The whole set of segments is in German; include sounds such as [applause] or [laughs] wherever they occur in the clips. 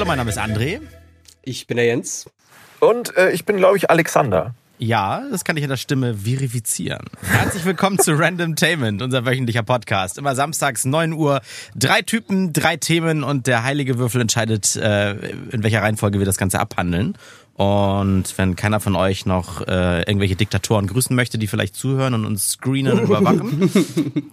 Hallo, mein Name ist André. Ich bin der Jens. Und äh, ich bin, glaube ich, Alexander. Ja, das kann ich in der Stimme verifizieren. Herzlich willkommen zu [laughs] Random Tainment, unser wöchentlicher Podcast. Immer samstags 9 Uhr. Drei Typen, drei Themen und der heilige Würfel entscheidet, äh, in welcher Reihenfolge wir das Ganze abhandeln. Und wenn keiner von euch noch äh, irgendwelche Diktatoren grüßen möchte, die vielleicht zuhören und uns screenen und überwachen, [laughs]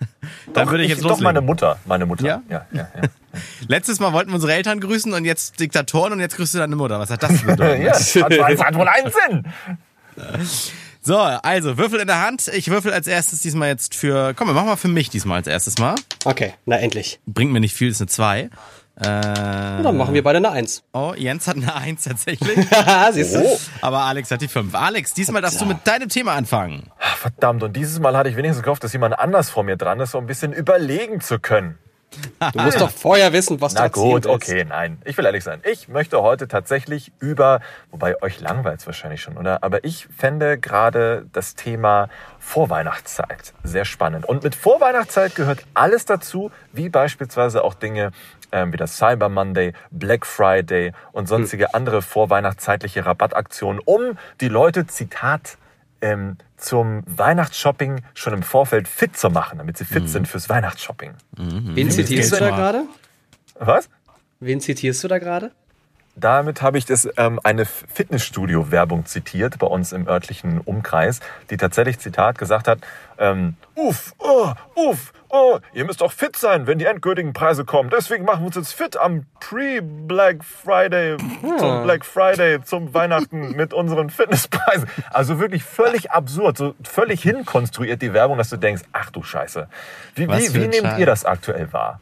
[laughs] dann Doch, würde ich jetzt loslegen. Doch meine Mutter, meine Mutter. Ja? ja, ja. ja. [laughs] Letztes Mal wollten wir unsere Eltern grüßen und jetzt Diktatoren und jetzt grüßt du deine Mutter. Was hat das zu bedeuten? ja das hat, das hat wohl einen Sinn. So, also Würfel in der Hand. Ich würfel als erstes diesmal jetzt für. Komm, wir machen mal für mich diesmal als erstes Mal. Okay, na endlich. Bringt mir nicht viel, ist eine 2. Äh, Dann machen wir beide eine Eins. oh, Jens hat eine 1 tatsächlich. [laughs] Siehst du? Oh, aber Alex hat die 5. Alex, diesmal darfst du mit deinem Thema anfangen. verdammt. Und dieses Mal hatte ich wenigstens gehofft, dass jemand anders vor mir dran ist, so ein bisschen überlegen zu können. Du musst doch vorher wissen, was Na du gut, okay, nein. Ich will ehrlich sein. Ich möchte heute tatsächlich über, wobei euch langweilt es wahrscheinlich schon, oder? Aber ich fände gerade das Thema Vorweihnachtszeit sehr spannend. Und mit Vorweihnachtszeit gehört alles dazu, wie beispielsweise auch Dinge ähm, wie das Cyber Monday, Black Friday und sonstige andere vorweihnachtszeitliche Rabattaktionen, um die Leute, Zitat, ähm, zum Weihnachtsshopping schon im Vorfeld fit zu machen, damit sie fit sind fürs Weihnachtsshopping. Wen zitierst du da gerade? Was? Wen zitierst du da gerade? Damit habe ich das ähm, eine Fitnessstudio-Werbung zitiert bei uns im örtlichen Umkreis, die tatsächlich Zitat gesagt hat: ähm, Uff, oh, uff, oh, ihr müsst auch fit sein, wenn die endgültigen Preise kommen. Deswegen machen wir uns jetzt fit am Pre-Black Friday, zum Black Friday, zum Weihnachten [laughs] mit unseren Fitnesspreisen. Also wirklich völlig absurd, so völlig hinkonstruiert die Werbung, dass du denkst: Ach du Scheiße. Wie, wie, wie nehmt ihr das aktuell wahr?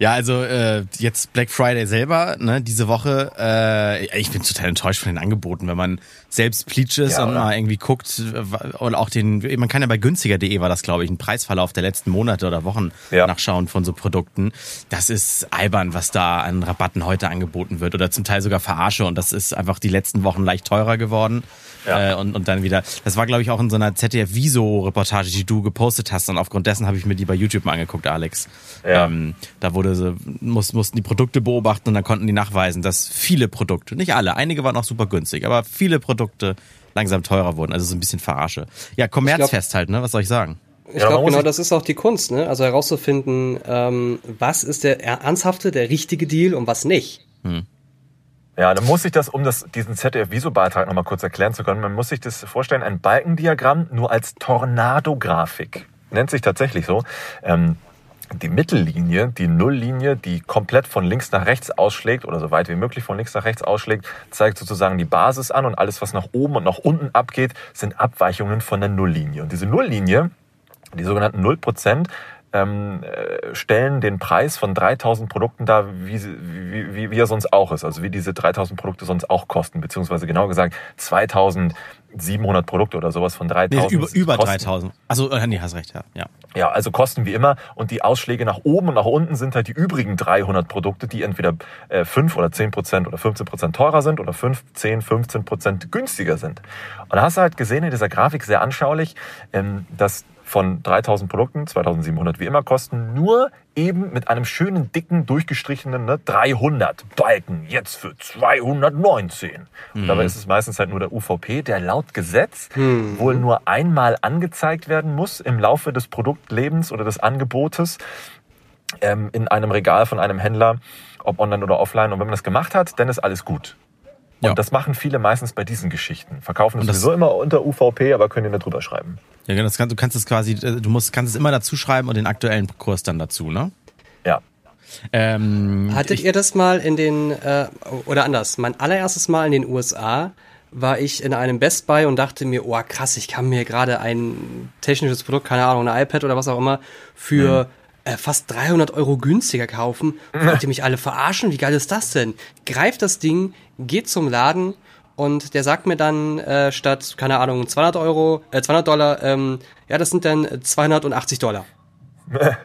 Ja, also äh, jetzt Black Friday selber, ne, diese Woche, äh, ich bin total enttäuscht von den Angeboten, wenn man selbst Pleaches Ja, und oder? mal irgendwie guckt äh, und auch den, man kann ja bei günstiger.de war das, glaube ich, ein Preisverlauf der letzten Monate oder Wochen Ja. nachschauen von so Produkten. Das ist albern, was da an Rabatten heute angeboten wird oder zum Teil sogar Verarsche und das ist einfach die letzten Wochen leicht teurer geworden. Ja. Äh, und, und dann wieder, das war glaube ich auch in so einer ZDF-Viso-Reportage, die du gepostet hast und aufgrund dessen habe ich mir die bei YouTube mal angeguckt, Alex. Ja. Ähm, da wurde so, muss, mussten die Produkte beobachten und dann konnten die nachweisen, dass viele Produkte, nicht alle, einige waren auch super günstig, aber viele Produkte langsam teurer wurden. Also so ein bisschen Verarsche. Ja, Kommerzfest halt, ne? Was soll ich sagen? Ich Ja, glaube, genau das ist auch die Kunst, ne? Also herauszufinden, ähm, was ist der ernsthafte, der richtige Deal und was nicht. Ja, dann muss ich das, um das, diesen ZDF-Viso-Beitrag nochmal kurz erklären zu können, man muss sich das vorstellen, ein Balkendiagramm nur als Tornado-Grafik. Nennt sich tatsächlich so. Ähm, die Mittellinie, die Nulllinie, die komplett von links nach rechts ausschlägt oder so weit wie möglich von links nach rechts ausschlägt, zeigt sozusagen die Basis an und alles, was nach oben und nach unten abgeht, sind Abweichungen von der Nulllinie. Und diese Nulllinie, die sogenannten 0%, ähm, äh, stellen den Preis von 3000 Produkten dar, wie, wie, wie, er sonst auch ist. Also wie diese 3000 Produkte sonst auch kosten. Beziehungsweise genau gesagt 2700 Produkte oder sowas von Nee, 3000. über, über kosten. 3000. Also, äh, nee, hast recht, ja. ja. Ja, also kosten wie immer. Und die Ausschläge nach oben und nach unten sind halt die übrigen 300 Produkte, die entweder äh, 5 oder 10 Prozent oder 15 Prozent teurer sind oder 5, 10, 15 Prozent günstiger sind. Und da hast du halt gesehen in dieser Grafik sehr anschaulich, ähm, dass von 3000 Produkten, 2700 wie immer kosten, nur eben mit einem schönen, dicken, durchgestrichenen ne, 300 Balken, jetzt für 219. Und dabei ist es meistens halt nur der UVP, der laut Gesetz wohl nur einmal angezeigt werden muss im Laufe des Produktlebens oder des Angebotes ähm, in einem Regal von einem Händler, ob online oder offline. Und wenn man das gemacht hat, dann ist alles gut. Und Ja. das machen viele meistens bei diesen Geschichten. Verkaufen es Und das- sowieso immer unter UVP, aber können nicht drüber schreiben. Ja, genau, das kann, du kannst es quasi, äh, du musst, kannst es immer dazu schreiben und den aktuellen Kurs dann dazu, ne? Ja. Ähm, Hattet ihr das mal in den, äh, oder anders, mein allererstes Mal in den USA war ich in einem Best Buy und dachte mir, oh krass, ich kann mir gerade ein technisches Produkt, keine Ahnung, ein iPad oder was auch immer, für äh, fast 300 Euro günstiger kaufen. Wollt ihr mich alle verarschen? Wie geil ist das denn? Greift das Ding, geht zum Laden und der sagt mir dann äh, statt, keine Ahnung, 200 Euro, äh, 200 Dollar, ähm, ja, das sind dann 280 Dollar. [laughs]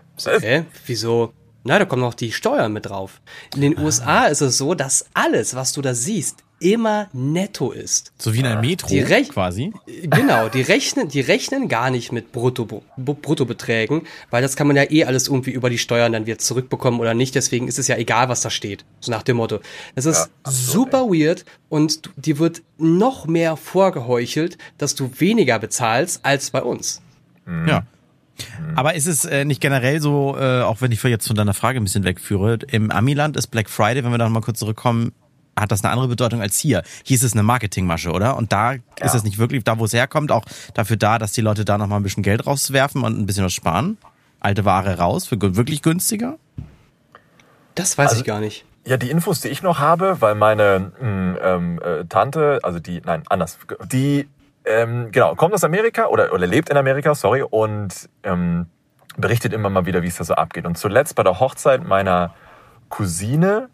Hä? Wieso? Na, da kommen noch die Steuern mit drauf. In den USA ist es so, dass alles, was du da siehst, immer netto ist. So wie in einem Metro Die Rech- quasi. Genau, die rechnen, die rechnen gar nicht mit Brutto, Bruttobeträgen, weil das kann man ja eh alles irgendwie über die Steuern dann wieder zurückbekommen oder nicht. Deswegen ist es ja egal, was da steht. So nach dem Motto. Das ist super weird und dir wird noch mehr vorgeheuchelt, dass du weniger bezahlst als bei uns. Ja. Aber ist es äh, nicht generell so, äh, auch wenn ich jetzt von deiner Frage ein bisschen wegführe, im Amiland ist Black Friday, wenn wir da noch mal kurz zurückkommen, hat das eine andere Bedeutung als hier. Hier ist es eine Marketingmasche, oder? Und da ist es nicht wirklich, da wo es herkommt, auch dafür da, dass die Leute da noch mal ein bisschen Geld rauswerfen und ein bisschen was sparen. Alte Ware raus für wirklich günstiger. Das weiß Also- ich gar nicht. Ja, die Infos, die ich noch habe, weil meine mh, ähm, äh, Tante, also die, nein, anders, die, ähm, genau, kommt aus Amerika oder, oder lebt in Amerika, sorry, und ähm, berichtet immer mal wieder, wie es da so abgeht. Und zuletzt bei der Hochzeit meiner Cousine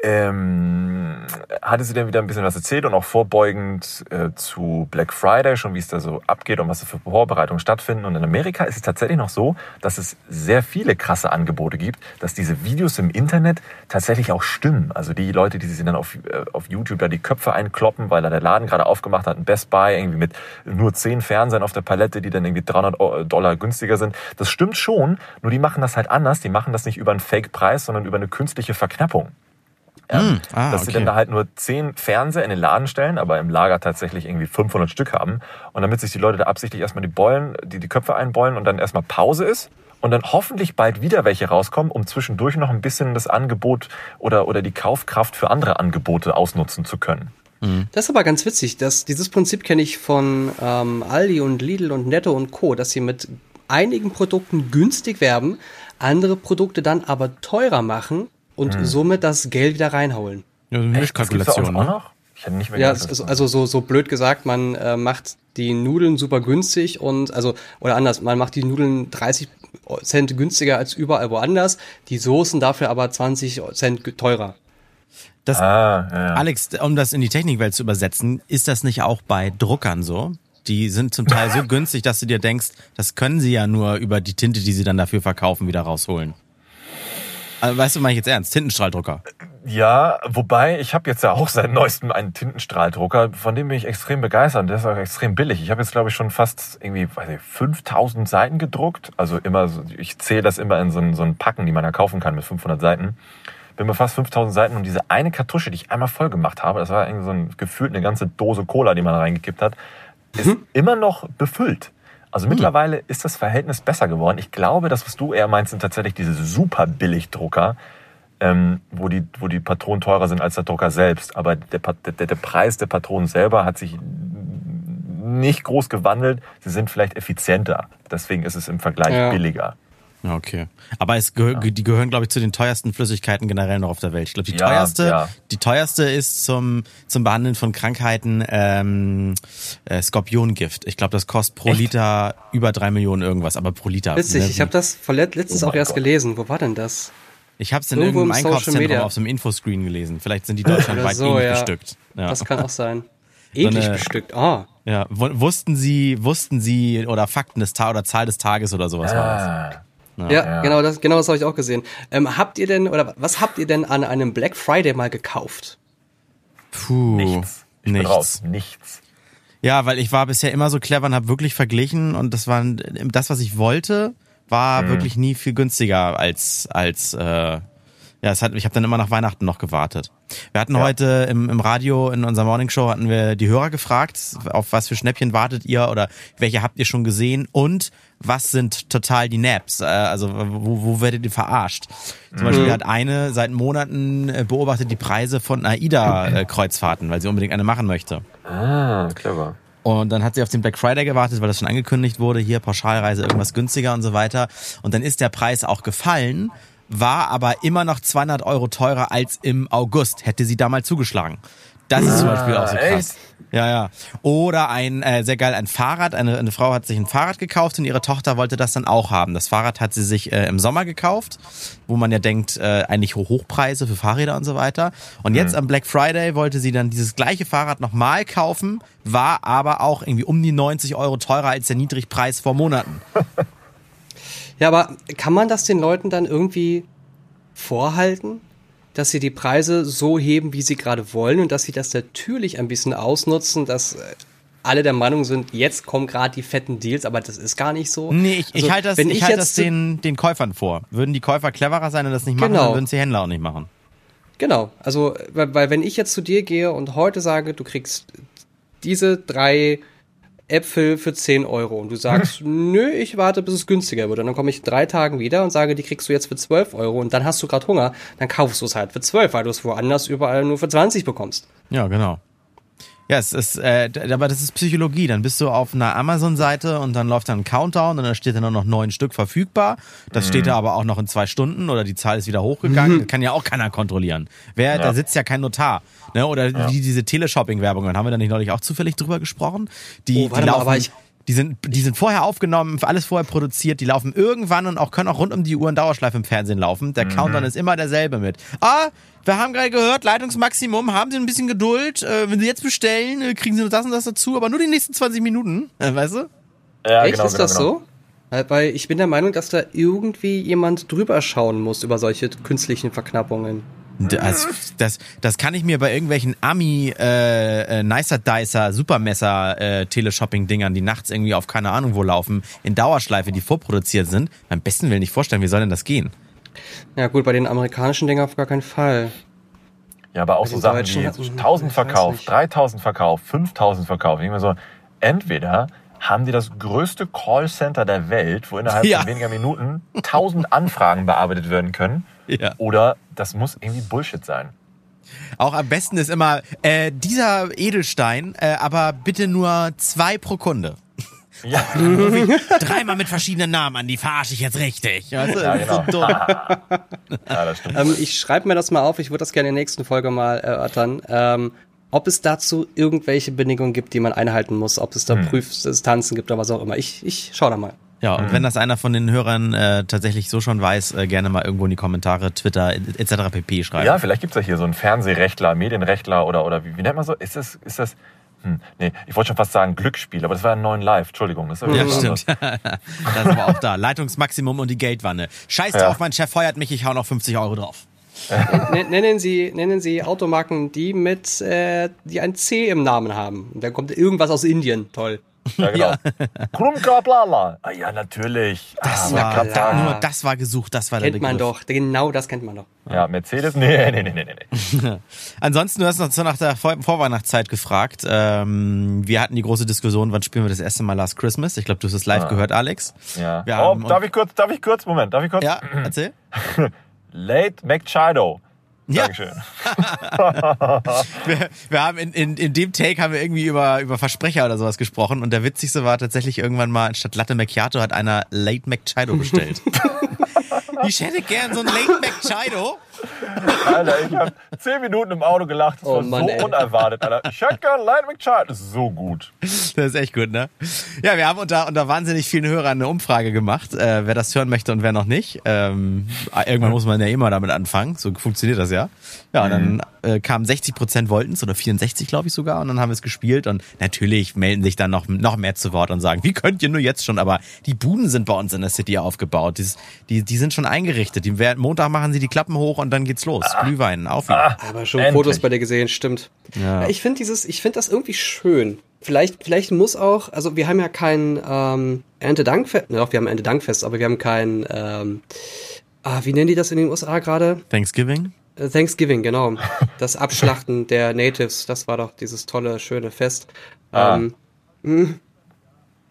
ähm, hatte sie dann wieder ein bisschen was erzählt und auch vorbeugend äh, zu Black Friday, schon wie es da so abgeht und was da für Vorbereitungen stattfinden. Und in Amerika ist es tatsächlich noch so, dass es sehr viele krasse Angebote gibt, dass diese Videos im Internet tatsächlich auch stimmen. Also die Leute, die sich dann auf, äh, auf YouTube da die Köpfe einkloppen, weil da der Laden gerade aufgemacht hat, ein Best Buy irgendwie mit nur zehn Fernsehern auf der Palette, die dann irgendwie 300 Dollar günstiger sind. Das stimmt schon, nur die machen das halt anders. Die machen das nicht über einen Fake-Preis, sondern über eine künstliche Verknappung. Ja, ah, dass sie okay. dann da halt nur zehn Fernseher in den Laden stellen, aber im Lager tatsächlich irgendwie 500 Stück haben. Und damit sich die Leute da absichtlich erstmal die Beulen, die, die Köpfe einbeulen und dann erstmal Pause ist und dann hoffentlich bald wieder welche rauskommen, um zwischendurch noch ein bisschen das Angebot oder, oder die Kaufkraft für andere Angebote ausnutzen zu können. Das ist aber ganz witzig. Das, dieses Prinzip kenne ich von ähm, Aldi und Lidl und Netto und Co., dass sie mit einigen Produkten günstig werben, andere Produkte dann aber teurer machen und somit das Geld wieder reinholen. Ja, so eine Mischkalkulation, auch ne? noch? Ich hätte nicht mehr Ja, dass also, also so, so blöd gesagt, man äh, macht die Nudeln super günstig und also oder anders, man macht die Nudeln 30 Cent günstiger als überall woanders, die Soßen dafür aber 20 Cent teurer. Das, Ah, ja, ja. Alex, um das in die Technikwelt zu übersetzen, ist das nicht auch bei Druckern so? Die sind zum Teil so [laughs] günstig, dass du dir denkst, das können sie ja nur über die Tinte, die sie dann dafür verkaufen, wieder rausholen. Also, weißt du, meine ich jetzt ernst? Tintenstrahldrucker. Ja, wobei ich habe jetzt ja auch seit neuestem einen Tintenstrahldrucker, von dem bin ich extrem begeistert. und Der ist auch extrem billig. Ich habe jetzt glaube ich schon fast irgendwie weiß ich, 5000 Seiten gedruckt. Also immer, ich zähle das immer in so ein, so ein Packen, die man da kaufen kann mit 500 Seiten. Bin bei fast 5000 Seiten und diese eine Kartusche, die ich einmal voll gemacht habe, das war irgendwie so ein gefühlt eine ganze Dose Cola, die man reingekippt hat, ist immer noch befüllt. Also mittlerweile ist das Verhältnis besser geworden. Ich glaube, das, was du eher meinst, sind tatsächlich diese super Billigdrucker, ähm, wo, die, wo die Patronen teurer sind als der Drucker selbst. Aber der, der, der Preis der Patronen selber hat sich nicht groß gewandelt. Sie sind vielleicht effizienter. Deswegen ist es im Vergleich Ja. billiger. Ja, Okay. Aber es gehör, die gehören, glaube ich, zu den teuersten Flüssigkeiten generell noch auf der Welt. Ich glaube, die Ja, teuerste, ja. die teuerste ist zum, zum Behandeln von Krankheiten ähm, äh, Skorpiongift. Ich glaube, das kostet pro Echt? Liter über drei Millionen irgendwas, aber pro Liter. Witzig, ne? ich habe das letztens Oh auch erst Gott. gelesen. Wo war denn das? Ich habe es in Irgendwo im irgendeinem Social Einkaufszentrum Media. auf so einem Infoscreen gelesen. Vielleicht sind die [laughs] deutschlandweit so, ähnlich ja. bestückt. Ja. Das kann auch sein. [laughs] Ähnlich eine- bestückt. Ah. ja. Wu- Wussten Sie, wussten Sie oder Fakten des Tages oder Zahl des Tages oder sowas war das? Ja, Ja. genau das, genau das habe ich auch gesehen. Ähm, habt ihr denn, oder was habt ihr denn an einem Black Friday mal gekauft? Puh. nichts. Ich bin nichts. raus. Nichts. Ja, weil ich war bisher immer so clever und habe wirklich verglichen und das war das, was ich wollte, war Mhm. wirklich nie viel günstiger als als äh, ja, es hat, ich habe dann immer nach Weihnachten noch gewartet. Wir hatten Ja. heute im, im Radio in unserer Morningshow hatten wir die Hörer gefragt, auf was für Schnäppchen wartet ihr oder welche habt ihr schon gesehen und was sind total die Naps? Äh, Also wo, wo werdet ihr verarscht? Zum Beispiel hat eine seit Monaten äh, beobachtet die Preise von AIDA-Kreuzfahrten, weil sie unbedingt eine machen möchte. Ah, clever. Und dann hat sie auf den Black Friday gewartet, weil das schon angekündigt wurde, hier Pauschalreise irgendwas günstiger und so weiter. Und dann ist der Preis auch gefallen, war aber immer noch 200 Euro teurer als im August. Hätte sie da mal zugeschlagen. Das ist zum Beispiel auch so krass. echt? Ja, ja. Oder ein, äh, sehr geil, ein Fahrrad. Eine, eine Frau hat sich ein Fahrrad gekauft und ihre Tochter wollte das dann auch haben. Das Fahrrad hat sie sich äh, im Sommer gekauft, wo man ja denkt, äh, eigentlich Ho- Hochpreise für Fahrräder und so weiter. Und jetzt am Black Friday wollte sie dann dieses gleiche Fahrrad nochmal kaufen, war aber auch irgendwie um die 90 Euro teurer als der Niedrigpreis vor Monaten. [laughs] Ja, aber kann man das den Leuten dann irgendwie vorhalten? dass sie die Preise so heben, wie sie gerade wollen und dass sie das natürlich ein bisschen ausnutzen, dass äh, alle der Meinung sind, jetzt kommen gerade die fetten Deals, aber das ist gar nicht so. Nee, ich, Also, ich halte das, wenn ich ich halt jetzt das den, den Käufern vor. Würden die Käufer cleverer sein und das nicht machen, Genau. dann würden es die Händler auch nicht machen. Genau, also weil, weil wenn ich jetzt zu dir gehe und heute sage, du kriegst diese drei Äpfel für 10 Euro und du sagst, nö, ich warte, bis es günstiger wird. Und dann komme ich in drei Tagen wieder und sage, die kriegst du jetzt für 12 Euro und dann hast du gerade Hunger, dann kaufst du es halt für 12, weil du es woanders überall nur für 20 bekommst. Ja, genau. Ja, es ist, äh, aber das ist Psychologie. Dann bist du auf einer Amazon-Seite und dann läuft dann ein Countdown und dann steht dann nur noch neun Stück verfügbar. Das steht da aber auch noch in zwei Stunden oder die Zahl ist wieder hochgegangen. Das kann ja auch keiner kontrollieren. Wer, da sitzt ja kein Notar. Ne? Oder wie diese Teleshopping-Werbungen. Haben wir da nicht neulich auch zufällig drüber gesprochen? Die, Oh, warte die mal, laufen, aber ich- die sind, die sind vorher aufgenommen, alles vorher produziert, die laufen irgendwann und auch können auch rund um die Uhr in Dauerschleife im Fernsehen laufen. Der Countdown ist immer derselbe mit. Ah, wir haben gerade gehört, Leitungsmaximum, haben Sie ein bisschen Geduld. Äh, wenn Sie jetzt bestellen, äh, kriegen Sie nur das und das dazu, aber nur die nächsten 20 Minuten. Äh, weißt du? Ja, Echt, genau, ist genau, das genau. so? Weil ich bin der Meinung, dass da irgendwie jemand drüber schauen muss über solche künstlichen Verknappungen. Das, das, das kann ich mir bei irgendwelchen Ami äh, äh, Nicer Dicer Supermesser äh, Teleshopping-Dingern, die nachts irgendwie auf keine Ahnung wo laufen, in Dauerschleife, die vorproduziert sind, beim besten Willen nicht vorstellen, wie soll denn das gehen? Ja gut, bei den amerikanischen Dingen auf gar keinen Fall. Ja, aber auch Bei so Sachen wie hat- ich 1000 weiß Verkauf, nicht. 3000 Verkauf, 5000 Verkauf. Ich mir so, entweder haben die das größte Callcenter der Welt, wo innerhalb [laughs] Ja. von weniger Minuten 1000 Anfragen bearbeitet werden können, [laughs] Ja. oder das muss irgendwie Bullshit sein. Auch am besten ist immer äh, dieser Edelstein, äh, aber bitte nur zwei pro Kunde. Ja, [laughs] Dreimal mit verschiedenen Namen an, die verarsche ich jetzt richtig. Weißt du, ja ist so genau. dumm. [laughs] ja, das stimmt. Ähm, ich schreibe mir das mal auf, ich würde das gerne in der nächsten Folge mal erörtern. Ähm, ob es dazu irgendwelche Bedingungen gibt, die man einhalten muss, ob es da Prüfdistanzen gibt oder was auch immer. Ich, ich schau da mal. Ja, und wenn das einer von den Hörern äh, tatsächlich so schon weiß, äh, gerne mal irgendwo in die Kommentare, Twitter etc. pp. schreiben. Ja, vielleicht gibt's ja hier so einen Fernsehrechtler, Medienrechtler oder, oder wie, wie nennt man so? Ist das, ist das, hm, nee, ich wollte schon fast sagen Glücksspiel, aber das war ein neuen Live, Entschuldigung. Das ist Ja, stimmt. das ist aber auch da. Leitungsmaximum und die Geldwanne. Scheiß Ja. drauf, mein Chef feuert mich, ich hau noch 50 Euro drauf. Nen- Nennen Sie, nennen Sie Automarken, die mit, äh, die ein C im Namen haben. Und dann kommt irgendwas aus Indien. Toll. [laughs] Ja, genau. Krumkaplala. Ah, ja, natürlich. Das ah, war, klar. da, nur das war gesucht, das war der Kennt man doch. Genau das kennt man doch. Ja, Mercedes? Nee, nee, nee, nee, nee. [laughs] Ansonsten, du hast uns nach der Vor Vorweihnachtszeit gefragt. Ähm, wir hatten die große Diskussion, wann spielen wir das erste Mal Last Christmas? Ich glaube, du hast es live gehört, Alex. Ja. Wir oh, haben- darf ich kurz, darf ich kurz, Moment, darf ich kurz? Ja, erzähl. [laughs] Late McChido. Ja. Dankeschön. [laughs] Wir, wir haben in, in, in dem Take haben wir irgendwie über, über Versprecher oder sowas gesprochen und der witzigste war tatsächlich irgendwann mal, anstatt Latte Macchiato hat einer Late McChido bestellt. [laughs] ich hätte gern so ein Late McChido. Alter, ich habe zehn Minuten im Auto gelacht. Das Oh war Mann, so ey. unerwartet, Alter. Ich hätte gern Late McChido. Das ist so gut. Das ist echt gut, ne? Ja, wir haben unter, unter wahnsinnig vielen Hörern eine Umfrage gemacht, äh, wer das hören möchte und wer noch nicht. Ähm, irgendwann muss man ja immer damit anfangen, so funktioniert das ja. Ja, und dann äh, kamen 60 Prozent wollten's oder 64, glaube ich sogar, und dann haben wir es gespielt und natürlich melden sich dann noch, noch mehr zu Wort und sagen, wie könnt ihr nur jetzt schon, aber die Buden sind bei uns in der City aufgebaut, Dieses, die, die sind schon eingerichtet, die, Montag machen sie die Klappen hoch und dann geht's los, Glühwein, auf ihn. Aber schon Endlich. Fotos bei dir gesehen, stimmt. Ja. Ja. Ich finde dieses, ich finde das irgendwie schön. Vielleicht, vielleicht muss auch, also wir haben ja kein ähm, Erntedankfest, doch, wir haben ein Erntedankfest, aber wir haben kein, ähm, ah, wie nennen die das in den USA gerade? Thanksgiving? Thanksgiving, genau. [laughs] Das Abschlachten der Natives, das war doch dieses tolle, schöne Fest. Ah. Ähm, mh,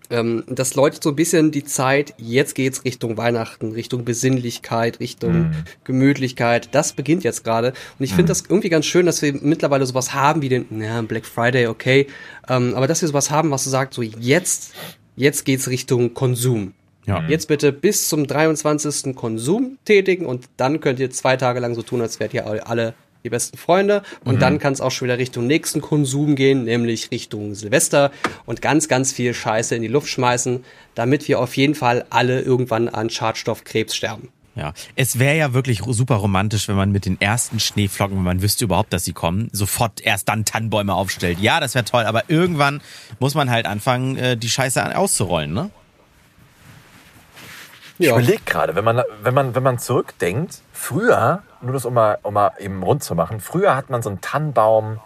ähm, das läutet so ein bisschen die Zeit, jetzt geht's Richtung Weihnachten, Richtung Besinnlichkeit, Richtung Gemütlichkeit. Das beginnt jetzt gerade. Und ich finde das irgendwie ganz schön, dass wir mittlerweile sowas haben wie den, ja, Black Friday, okay. Ähm, aber dass wir sowas haben, was so sagt, so jetzt, jetzt geht's Richtung Konsum. Ja. Jetzt bitte bis zum 23. Konsum tätigen und dann könnt ihr zwei Tage lang so tun, als wärt ihr alle die besten Freunde. Und dann kann es auch schon wieder Richtung nächsten Konsum gehen, nämlich Richtung Silvester und ganz, ganz viel Scheiße in die Luft schmeißen, damit wir auf jeden Fall alle irgendwann an Schadstoffkrebs sterben. Ja, es wäre ja wirklich super romantisch, wenn man mit den ersten Schneeflocken, wenn man wüsste überhaupt, dass sie kommen, sofort erst dann Tannenbäume aufstellt. Ja, das wäre toll, aber irgendwann muss man halt anfangen, äh, die Scheiße an- auszurollen, ne? Ich überlege gerade, wenn man, wenn, man, wenn man zurückdenkt, früher, nur das um mal, um mal eben rund zu machen, früher hat man so einen Tannenbaum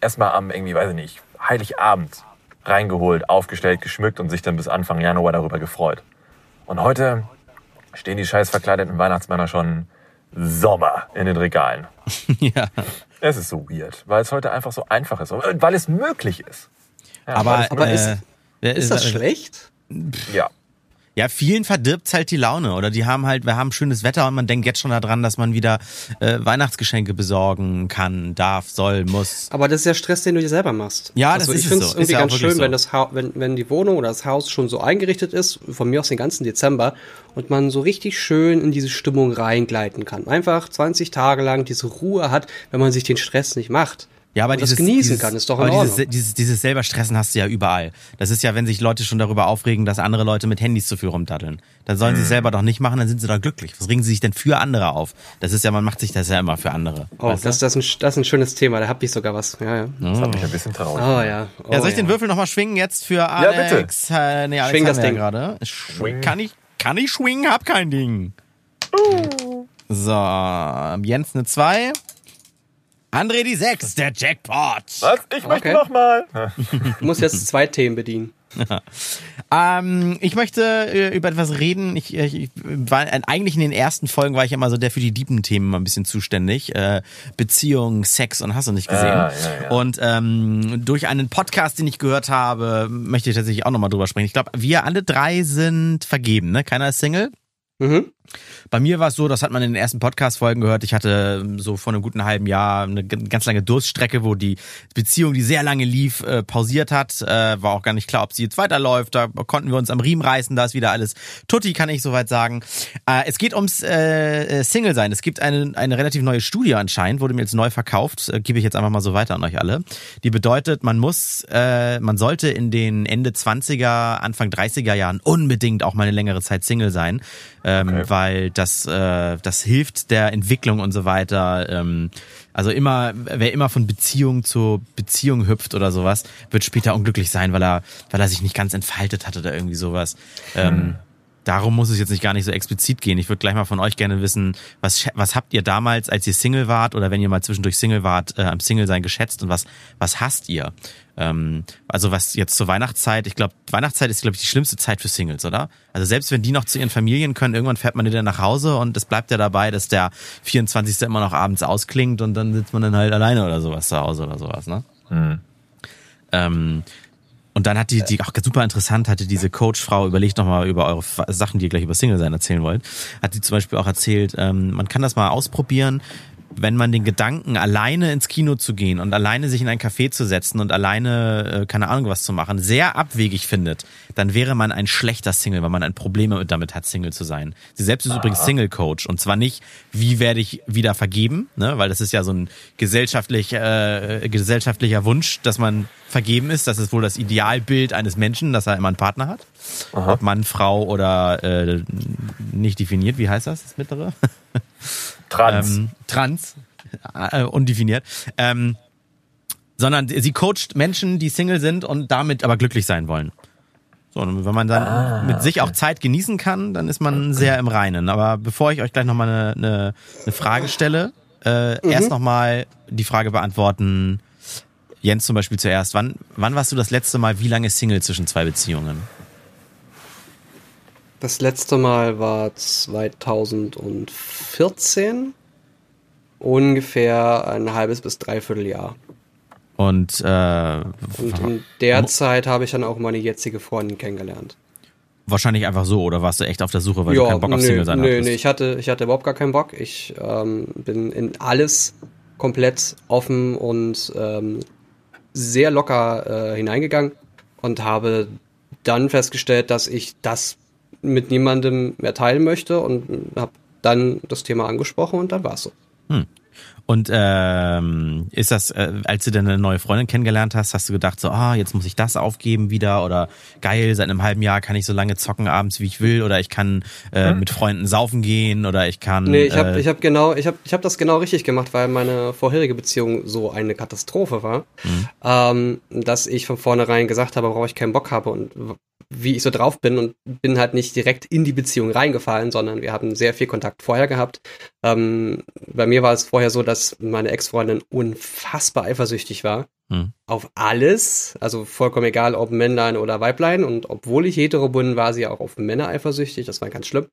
erstmal am irgendwie, weiß ich nicht, Heiligabend reingeholt, aufgestellt, geschmückt und sich dann bis Anfang Januar darüber gefreut. Und heute stehen die scheiß verkleideten Weihnachtsmänner schon Sommer in den Regalen. [laughs] ja. Es ist so weird, weil es heute einfach so einfach ist, und weil es möglich ist. Ja, aber äh, ist- Ist das äh, schlecht? Ja. Ja, vielen verdirbt's halt die Laune oder die haben halt, wir haben schönes Wetter und man denkt jetzt schon daran, dass man wieder äh, Weihnachtsgeschenke besorgen kann, darf, soll, muss. Aber das ist ja Stress, den du dir selber machst. Ja, das also ist ich finde so. es Ist irgendwie ja ganz schön, so. wenn, das ha wenn, wenn die Wohnung oder das Haus schon so eingerichtet ist, von mir aus den ganzen Dezember, und man so richtig schön in diese Stimmung reingleiten kann. Einfach 20 Tage lang diese Ruhe hat, wenn man sich den Stress nicht macht. Ja, aber und das dieses, genießen dieses, kann, ist doch in Ordnung. dieses, dieses, dieses selber Stressen hast du ja überall. Das ist ja, wenn sich Leute schon darüber aufregen, dass andere Leute mit Handys zu viel rumdatteln. Dann sollen sie Mhm. es selber doch nicht machen, dann sind sie doch glücklich. Was regen sie sich denn für andere auf? Das ist ja, man macht sich das ja immer für andere. Oh, das, das, ist ein, das ist ein schönes Thema, da hab ich sogar was. Ja, ja. Das hat mich ein bisschen traurig. Oh ja. Oh, ja, soll ich den Würfel nochmal schwingen jetzt für bitte. Alex? Äh, nee, Alex Schwing das ja Ding. gerade. Schwing. Kann ich, kann ich schwingen? Hab kein Ding. So, Jens eine 2. André die 6, der Jackpot. Was? Ich möchte Okay. noch mal. Du musst jetzt zwei Themen bedienen. [laughs] Ähm, ich möchte äh, über etwas reden. Ich, ich, ich war äh, eigentlich in den ersten Folgen war ich immer so der für die diepen Themen mal ein bisschen zuständig. Äh, Beziehung, Sex und hast du nicht gesehen. Ah, ja, ja. Und ähm, durch einen Podcast, den ich gehört habe, möchte ich tatsächlich auch nochmal drüber sprechen. Ich glaube, wir alle drei sind vergeben, ne? Keiner ist Single. Mhm. Bei mir war es so, das hat man in den ersten Podcast-Folgen gehört. Ich hatte ähm, so vor einem guten halben Jahr eine ganz lange Durststrecke, wo die Beziehung, die sehr lange lief, äh, pausiert hat. Äh, war auch gar nicht klar, ob sie jetzt weiterläuft. Da konnten wir uns am Riemen reißen. Da ist wieder alles tutti, kann ich soweit sagen. Äh, es geht ums äh, äh, Single-Sein. Es gibt eine, eine relativ neue Studie anscheinend, wurde mir jetzt neu verkauft. Äh, Gebe ich jetzt einfach mal so weiter an euch alle. Die bedeutet, man muss, äh, man sollte in den Ende 20er, Anfang 30er Jahren unbedingt auch mal eine längere Zeit Single sein. Ähm, Okay. Weil das, äh, das hilft der Entwicklung und so weiter. Ähm, also immer, wer immer von Beziehung zu Beziehung hüpft oder sowas, wird später unglücklich sein, weil er, weil er sich nicht ganz entfaltet hat oder irgendwie sowas. Ähm, darum muss es jetzt nicht gar nicht so explizit gehen. Ich würde gleich mal von euch gerne wissen, was, was habt ihr damals, als ihr Single wart oder wenn ihr mal zwischendurch Single wart, äh, am Single sein geschätzt und was, was hasst ihr? Ähm, also was jetzt zur Weihnachtszeit, ich glaube, Weihnachtszeit ist, glaube ich, die schlimmste Zeit für Singles, oder? Also selbst wenn die noch zu ihren Familien können, irgendwann fährt man wieder nach Hause und es bleibt ja dabei, dass der 24. immer noch abends ausklingt und dann sitzt man dann halt alleine oder sowas zu Hause oder sowas, ne? Hm. Ähm, und dann hat die, die auch super interessant, hatte diese Coachfrau, überlegt nochmal über eure Sachen, die ihr gleich über Single sein erzählen wollt, hat die zum Beispiel auch erzählt, ähm, man kann das mal ausprobieren, wenn man den Gedanken, alleine ins Kino zu gehen und alleine sich in ein Café zu setzen und alleine, äh, keine Ahnung was zu machen, sehr abwegig findet, dann wäre man ein schlechter Single, weil man ein Problem damit hat, Single zu sein. Sie selbst ist übrigens Single-Coach und zwar nicht, wie werde ich wieder vergeben, ne? weil das ist ja so ein gesellschaftlich, äh, gesellschaftlicher Wunsch, dass man vergeben ist. Das ist wohl das Idealbild eines Menschen, dass er immer einen Partner hat. Ob Mann, Frau oder äh, nicht definiert, wie heißt das, das mittlere? [laughs] Trans. ähm, trans, äh, undefiniert, ähm, sondern sie coacht Menschen, die Single sind und damit aber glücklich sein wollen. So, und wenn man dann mit sich auch Zeit genießen kann, dann ist man sehr im Reinen. Aber bevor ich euch gleich nochmal eine, eine, eine Frage stelle, äh, erst nochmal die Frage beantworten, Jens zum Beispiel zuerst, wann, wann warst du das letzte Mal wie lange Single zwischen zwei Beziehungen? Das letzte Mal war 2014. Ungefähr ein halbes bis dreiviertel Jahr. Und, äh, Und in der Zeit habe ich dann auch meine jetzige Freundin kennengelernt. wahrscheinlich einfach so, oder warst du echt auf der Suche, weil du keinen Bock auf nö, Single sein nö, hattest? nee, ich hatte, ich hatte überhaupt gar keinen Bock. Ich ähm, bin in alles komplett offen und ähm, sehr locker äh, hineingegangen und habe dann festgestellt, dass ich das mit niemandem mehr teilen möchte und habe dann das Thema angesprochen und dann war es so. Und ähm, ist das, äh, als du deine neue Freundin kennengelernt hast, hast du gedacht so, ah, jetzt muss ich das aufgeben wieder oder geil, seit einem halben Jahr kann ich so lange zocken abends, wie ich will oder ich kann äh, mit Freunden saufen gehen oder ich kann Nee, ich habe äh, ich hab genau, ich hab, ich hab das genau richtig gemacht, weil meine vorherige Beziehung so eine Katastrophe war, Mhm. ähm, dass ich von vornherein gesagt habe, worauf ich keinen Bock habe und wie ich so drauf bin und bin halt nicht direkt in die Beziehung reingefallen, sondern wir hatten sehr viel Kontakt vorher gehabt. Ähm, bei mir war es vorher so, dass meine Ex-Freundin unfassbar eifersüchtig war. Hm. Auf alles, also vollkommen egal, ob Männlein oder Weiblein. Und obwohl ich hetero bin, war sie auch auf Männer eifersüchtig. Das war ganz schlimm.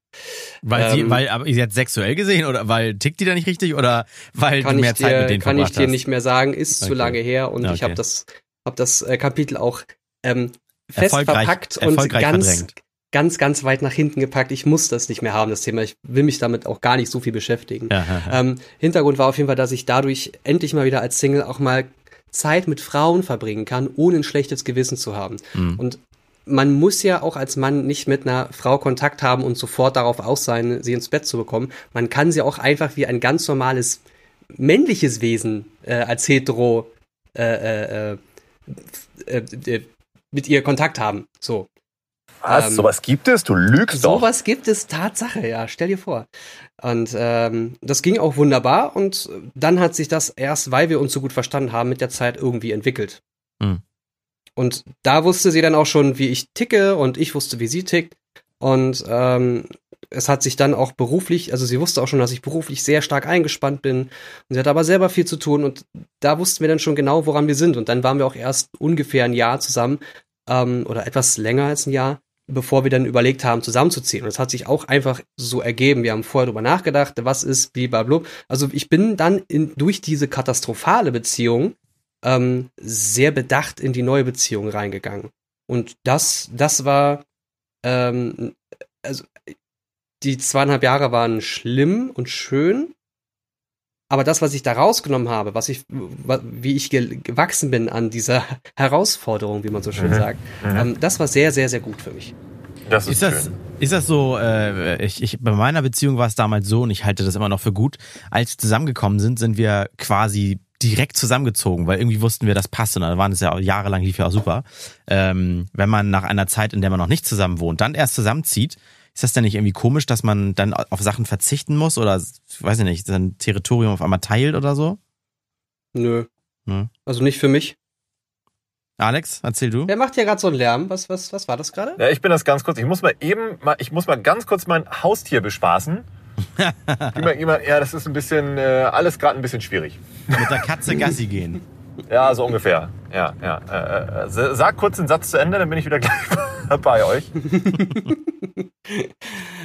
Weil ähm, sie, weil, aber sie hat sexuell gesehen oder weil tickt die da nicht richtig oder weil du mehr Zeit dir, mit denen Kann ich dir hast? nicht mehr sagen, ist okay. zu lange her und okay. ich habe das, hab das äh, Kapitel auch ähm, fest verpackt und ganz, verdrängt. ganz, ganz weit nach hinten gepackt. Ich muss das nicht mehr haben, das Thema. Ich will mich damit auch gar nicht so viel beschäftigen. Ja, ja, ja. Ähm, Hintergrund war auf jeden Fall, dass ich dadurch endlich mal wieder als Single auch mal Zeit mit Frauen verbringen kann, ohne ein schlechtes Gewissen zu haben. Mhm. Und man muss ja auch als Mann nicht mit einer Frau Kontakt haben und sofort darauf aus sein, sie ins Bett zu bekommen. Man kann sie auch einfach wie ein ganz normales männliches Wesen äh, als hetero äh, äh, äh, äh mit ihr Kontakt haben. So. Was? Ähm, sowas gibt es? Du lügst doch. Sowas gibt es, Tatsache, ja. Stell dir vor. Und ähm, das ging auch wunderbar und dann hat sich das erst, weil wir uns so gut verstanden haben, mit der Zeit irgendwie entwickelt. Mhm. Und da wusste sie dann auch schon, wie ich ticke und ich wusste, wie sie tickt. Und ähm, es hat sich dann auch beruflich, also sie wusste auch schon, dass ich beruflich sehr stark eingespannt bin. Und sie hat aber selber viel zu tun und da wussten wir dann schon genau, woran wir sind. Und dann waren wir auch erst ungefähr ein Jahr zusammen ähm, oder etwas länger als ein Jahr, bevor wir dann überlegt haben, zusammenzuziehen. Und es hat sich auch einfach so ergeben. Wir haben vorher drüber nachgedacht, was ist, wie, blablabla. Also ich bin dann in, durch diese katastrophale Beziehung ähm, sehr bedacht in die neue Beziehung reingegangen. Und das, das war, ähm, also die zweieinhalb Jahre waren schlimm und schön, aber das, was ich da rausgenommen habe, was ich, wie ich gewachsen bin an dieser [laughs] Herausforderung, wie man so schön mhm. sagt, mhm. Ähm, das war sehr, sehr, sehr gut für mich. Das ist, ist das, schön. ist das so, äh, ich, ich, bei meiner Beziehung war es damals so und ich halte das immer noch für gut. Als wir zusammengekommen sind, sind wir quasi direkt zusammengezogen, weil irgendwie wussten wir, das passt und dann waren es ja auch jahrelang lief ja auch super. Ähm, wenn man nach einer Zeit, in der man noch nicht zusammen wohnt, dann erst zusammenzieht, ist das denn nicht irgendwie komisch, dass man dann auf Sachen verzichten muss oder, weiß ich nicht, sein Territorium auf einmal teilt oder so? Nö. Hm. Also nicht für mich. Alex, erzähl du. Wer macht hier gerade so einen Lärm? Was, was, was war das gerade? Ja, ich bin das ganz kurz. Ich muss mal eben, mal, ich muss mal ganz kurz mein Haustier bespaßen. [laughs] immer, immer, ja, das ist ein bisschen, äh, alles gerade ein bisschen schwierig. Mit der Katze Gassi gehen. Ja, so ungefähr. Ja, ja. Äh, äh, sag kurz den Satz zu Ende, dann bin ich wieder [laughs] gleich bei euch. [laughs]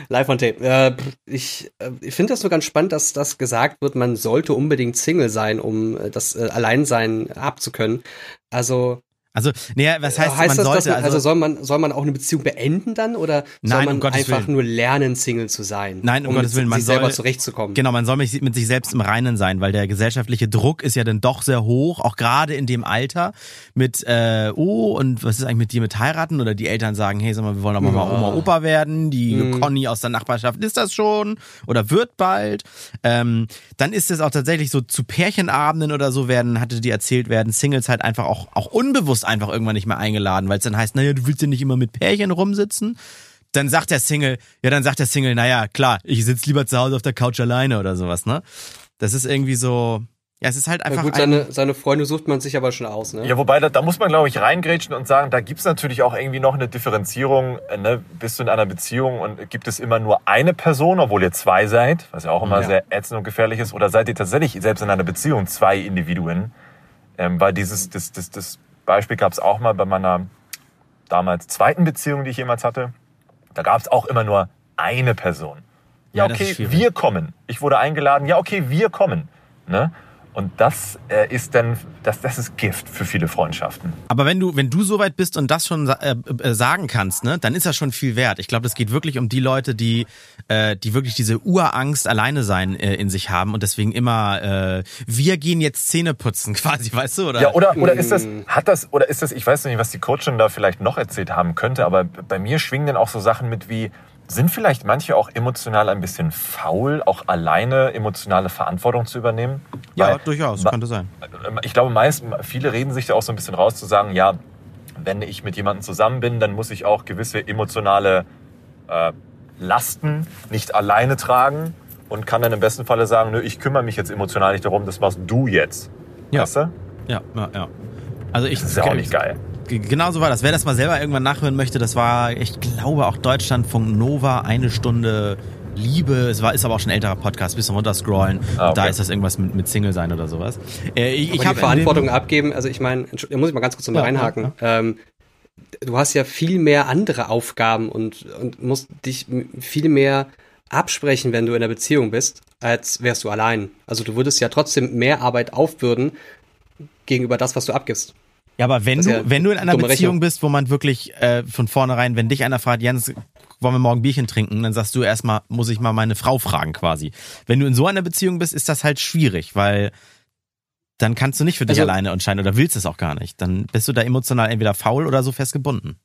Live on Tape. Äh, ich äh, ich finde das so ganz spannend, dass das gesagt wird, man sollte unbedingt Single sein, um äh, das äh, Alleinsein abzukönnen. Also also, naja, was heißt, heißt man das, sollte, man, also, also, soll man soll man auch eine Beziehung beenden dann oder nein, soll man um einfach Willen. nur lernen, Single zu sein? Nein, um, um Gottes Willen, man sich soll selber zurechtzukommen. Genau, man soll mit, sich selbst im Reinen sein, weil der gesellschaftliche Druck ist ja dann doch sehr hoch, auch gerade in dem Alter mit äh, oh und was ist eigentlich mit dir mit heiraten oder die Eltern sagen, hey, sag mal, wir wollen aber ja. mal Oma Opa werden, die mhm. Conny aus der Nachbarschaft ist das schon oder wird bald. Ähm, dann ist es auch tatsächlich so zu Pärchenabenden oder so werden, hatte die erzählt werden, Singles halt einfach auch auch unbewusst einfach irgendwann nicht mehr eingeladen, weil es dann heißt, naja, du willst ja nicht immer mit Pärchen rumsitzen. Dann sagt der Single, ja, dann sagt der Single, naja, klar, ich sitze lieber zu Hause auf der Couch alleine oder sowas, ne? Das ist irgendwie so, ja, es ist halt einfach. Ja, gut, seine, seine Freunde sucht man sich aber schon aus, ne? Ja, wobei, da, da muss man, glaube ich, reingrätschen und sagen, da gibt es natürlich auch irgendwie noch eine Differenzierung. Äh, ne? Bist du in einer Beziehung und gibt es immer nur eine Person, obwohl ihr zwei seid, was ja auch immer ja. sehr ätzend und gefährlich ist, oder seid ihr tatsächlich selbst in einer Beziehung zwei Individuen? Ähm, weil dieses, das, das, das Beispiel gab es auch mal bei meiner damals zweiten Beziehung, die ich jemals hatte. Da gab es auch immer nur eine Person. Ja, ja okay, wir kommen. Ich wurde eingeladen. Ja, okay, wir kommen. Ne? Und das äh, ist dann, das, das ist Gift für viele Freundschaften. Aber wenn du, wenn du so weit bist und das schon äh, äh, sagen kannst, ne, dann ist das schon viel wert. Ich glaube, das geht wirklich um die Leute, die, äh, die wirklich diese Urangst alleine sein äh, in sich haben und deswegen immer, äh, wir gehen jetzt Zähne putzen, [laughs] quasi, weißt du? Oder? Ja, oder, oder ist das, hat das, oder ist das, ich weiß nicht, was die Coachin da vielleicht noch erzählt haben könnte, aber bei mir schwingen dann auch so Sachen mit wie, sind vielleicht manche auch emotional ein bisschen faul, auch alleine emotionale Verantwortung zu übernehmen? Ja, Weil, durchaus, könnte sein. Ich glaube, meist, viele reden sich da auch so ein bisschen raus, zu sagen, ja, wenn ich mit jemandem zusammen bin, dann muss ich auch gewisse emotionale äh, Lasten nicht alleine tragen und kann dann im besten Falle sagen, nö, ich kümmere mich jetzt emotional nicht darum, das machst du jetzt. Ja. Weißt du? Ja, ja, ja. Also ich, das ist ja auch nicht geil. Genau so war das. Wer das mal selber irgendwann nachhören möchte, das war, ich glaube, auch Deutschlandfunk Nova, eine Stunde Liebe. Es war, ist aber auch schon ein älterer Podcast, bisschen runterscrollen. Ah, okay. Da ist das irgendwas mit, mit Single sein oder sowas. Äh, ich ich habe Verantwortung abgeben. Also ich meine, da muss ich mal ganz kurz nochmal ja, reinhaken. Ja. Ähm, du hast ja viel mehr andere Aufgaben und, und musst dich viel mehr absprechen, wenn du in einer Beziehung bist, als wärst du allein. Also du würdest ja trotzdem mehr Arbeit aufbürden gegenüber das, was du abgibst. Ja, aber wenn du, ja wenn du in einer Beziehung Rechnung. bist, wo man wirklich äh, von vornherein, wenn dich einer fragt, Jens, wollen wir morgen Bierchen trinken, dann sagst du erstmal, muss ich mal meine Frau fragen quasi. Wenn du in so einer Beziehung bist, ist das halt schwierig, weil dann kannst du nicht für dich also, alleine entscheiden oder willst es auch gar nicht. Dann bist du da emotional entweder faul oder so festgebunden.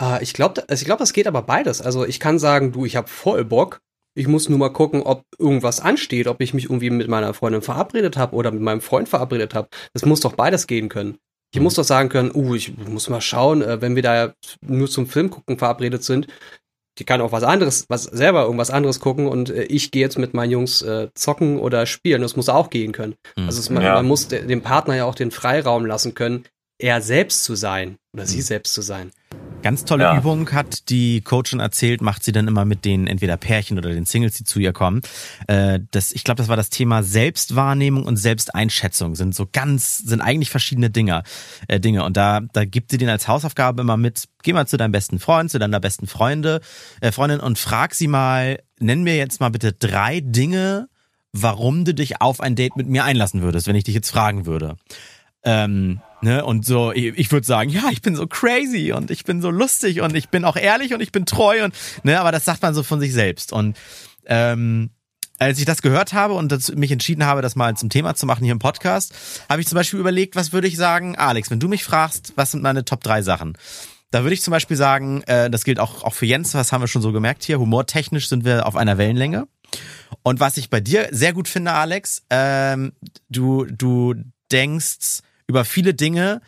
Äh, ich glaube, also ich glaub, das geht aber beides. Also ich kann sagen, du, ich habe voll Bock. Ich muss nur mal gucken, ob irgendwas ansteht, ob ich mich irgendwie mit meiner Freundin verabredet habe oder mit meinem Freund verabredet habe. Das muss doch beides gehen können. Ich mhm. muss doch sagen können, uh, ich muss mal schauen, äh, wenn wir da nur zum Film gucken verabredet sind, die kann auch was anderes, was selber irgendwas anderes gucken und äh, ich gehe jetzt mit meinen Jungs äh, zocken oder spielen. Das muss auch gehen können. Mhm. Also es, man, ja. man, muss de, dem Partner ja auch den Freiraum lassen können, er selbst zu sein oder mhm. sie selbst zu sein. Ganz tolle ja. Übung hat die Coachin erzählt, macht sie dann immer mit den entweder Pärchen oder den Singles, die zu ihr kommen. Äh, das, ich glaube, das war das Thema Selbstwahrnehmung und Selbsteinschätzung. Sind so ganz, sind eigentlich verschiedene Dinge. Äh, Dinge. Und da, da gibt sie den als Hausaufgabe immer mit, geh mal zu deinem besten Freund, zu deiner besten Freunde, äh, Freundin und frag sie mal, nenn mir jetzt mal bitte drei Dinge, warum du dich auf ein Date mit mir einlassen würdest, wenn ich dich jetzt fragen würde. Ähm, Ne, und so, ich, ich würde sagen, ja, ich bin so crazy und ich bin so lustig und ich bin auch ehrlich und ich bin treu und, ne, aber das sagt man so von sich selbst. Und ähm, als ich das gehört habe und das, mich entschieden habe, das mal zum Thema zu machen hier im Podcast, habe ich zum Beispiel überlegt, was würde ich sagen, Alex, wenn du mich fragst, was sind meine Top 3 Sachen? Da würde ich zum Beispiel sagen, äh, das gilt auch, auch für Jens, was haben wir schon so gemerkt hier, humortechnisch sind wir auf einer Wellenlänge. Und was ich bei dir sehr gut finde, Alex, ähm, du, du denkst, über viele Dinge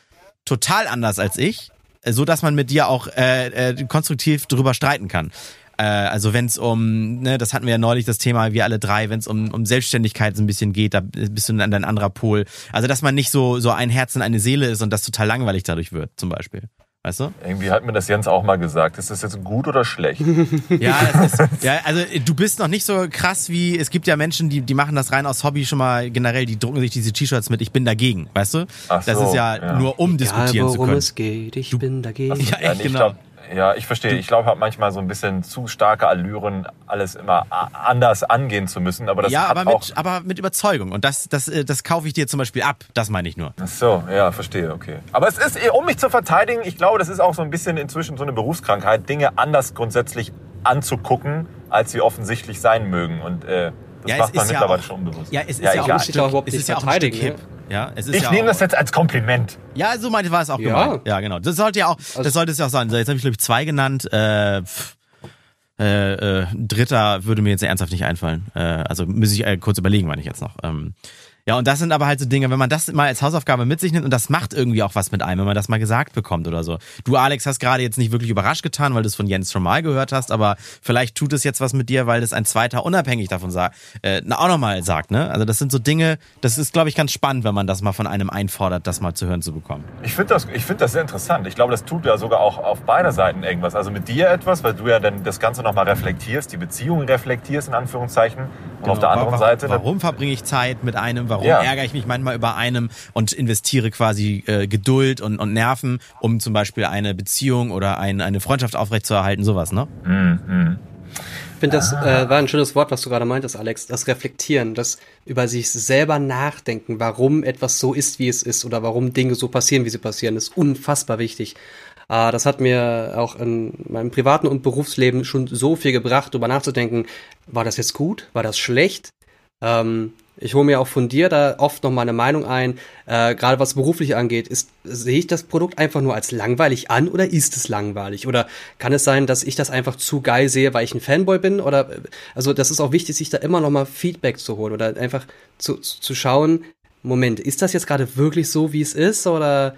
total anders als ich, so dass man mit dir auch äh, äh, konstruktiv drüber streiten kann. Äh, also wenn es um, ne, das hatten wir ja neulich das Thema, wir alle drei, wenn es um, um Selbstständigkeit so ein bisschen geht, da bist du dann ein anderer Pol. Also dass man nicht so so ein Herz und eine Seele ist und das total langweilig dadurch wird, zum Beispiel. Weißt du? Irgendwie hat mir das Jens auch mal gesagt. Ist das jetzt gut oder schlecht? [laughs] ja, das ist, [laughs] ja, also du bist noch nicht so krass wie, es gibt ja Menschen, die, die machen das rein aus Hobby schon mal generell, die drucken sich diese T-Shirts mit, ich bin dagegen, weißt du? Ach das so, ist ja, ja, nur um diskutieren Egal, worum zu können. es geht, ich du, bin dagegen. Ja, echt, genau. Glaub, ja, ich verstehe. Ich glaube, ich habe manchmal so ein bisschen zu starke Allüren, alles immer anders angehen zu müssen. Aber das ja, hat aber, mit, aber mit Überzeugung. Und das, das, äh, das kaufe ich dir zum Beispiel ab. Das meine ich nur. Ach so, ja, verstehe, okay. Aber es ist, um mich zu verteidigen, ich glaube, das ist auch so ein bisschen inzwischen so eine Berufskrankheit, Dinge anders grundsätzlich anzugucken, als sie offensichtlich sein mögen. Und äh, das ja, macht man mittlerweile ja auch, schon unbewusst. Ja, es ist ja, ja auch ein Stück, es ist ja auch ein Stück hip. Ja, es ist ich ja nehme das jetzt als Kompliment. Ja, so meinte war es auch ja. gemeint. Ja, genau. Das sollte ja auch, also, das sollte es ja auch sein. Jetzt habe ich glaube ich zwei genannt. Äh, pff, äh, äh, dritter würde mir jetzt ernsthaft nicht einfallen. Äh, also muss ich äh, kurz überlegen, wann ich jetzt noch. Ähm, ja, und das sind aber halt so Dinge, wenn man das mal als Hausaufgabe mit sich nimmt und das macht irgendwie auch was mit einem, wenn man das mal gesagt bekommt oder so. Du, Alex, hast gerade jetzt nicht wirklich überrascht getan, weil du es von Jens schon mal gehört hast, aber vielleicht tut es jetzt was mit dir, weil das ein zweiter unabhängig davon sagt, äh, auch nochmal sagt, ne? Also das sind so Dinge, das ist, glaube ich, ganz spannend, wenn man das mal von einem einfordert, das mal zu hören zu bekommen. Ich finde das, ich das sehr interessant. Ich glaube, das tut ja sogar auch auf beider Seiten irgendwas. Also mit dir etwas, weil du ja dann das Ganze nochmal reflektierst, die Beziehung reflektierst, in Anführungszeichen. Und genau. auf der anderen warum, Seite. Warum verbringe ich Zeit mit einem? Warum ja. ärgere ich mich manchmal über einem und investiere quasi äh, Geduld und, und Nerven, um zum Beispiel eine Beziehung oder ein, eine Freundschaft aufrechtzuerhalten, sowas, ne? Mhm. Ich finde, das äh, war ein schönes Wort, was du gerade meintest, Alex. Das Reflektieren, das über sich selber nachdenken, warum etwas so ist, wie es ist oder warum Dinge so passieren, wie sie passieren, ist unfassbar wichtig. Äh, das hat mir auch in meinem privaten und Berufsleben schon so viel gebracht, darüber nachzudenken, war das jetzt gut, war das schlecht? Ähm, ich hole mir auch von dir da oft noch mal eine Meinung ein, äh, gerade was beruflich angeht. Ist, sehe ich das Produkt einfach nur als langweilig an oder ist es langweilig? Oder kann es sein, dass ich das einfach zu geil sehe, weil ich ein Fanboy bin? Oder also das ist auch wichtig, sich da immer noch mal Feedback zu holen oder einfach zu, zu schauen, Moment, ist das jetzt gerade wirklich so, wie es ist, oder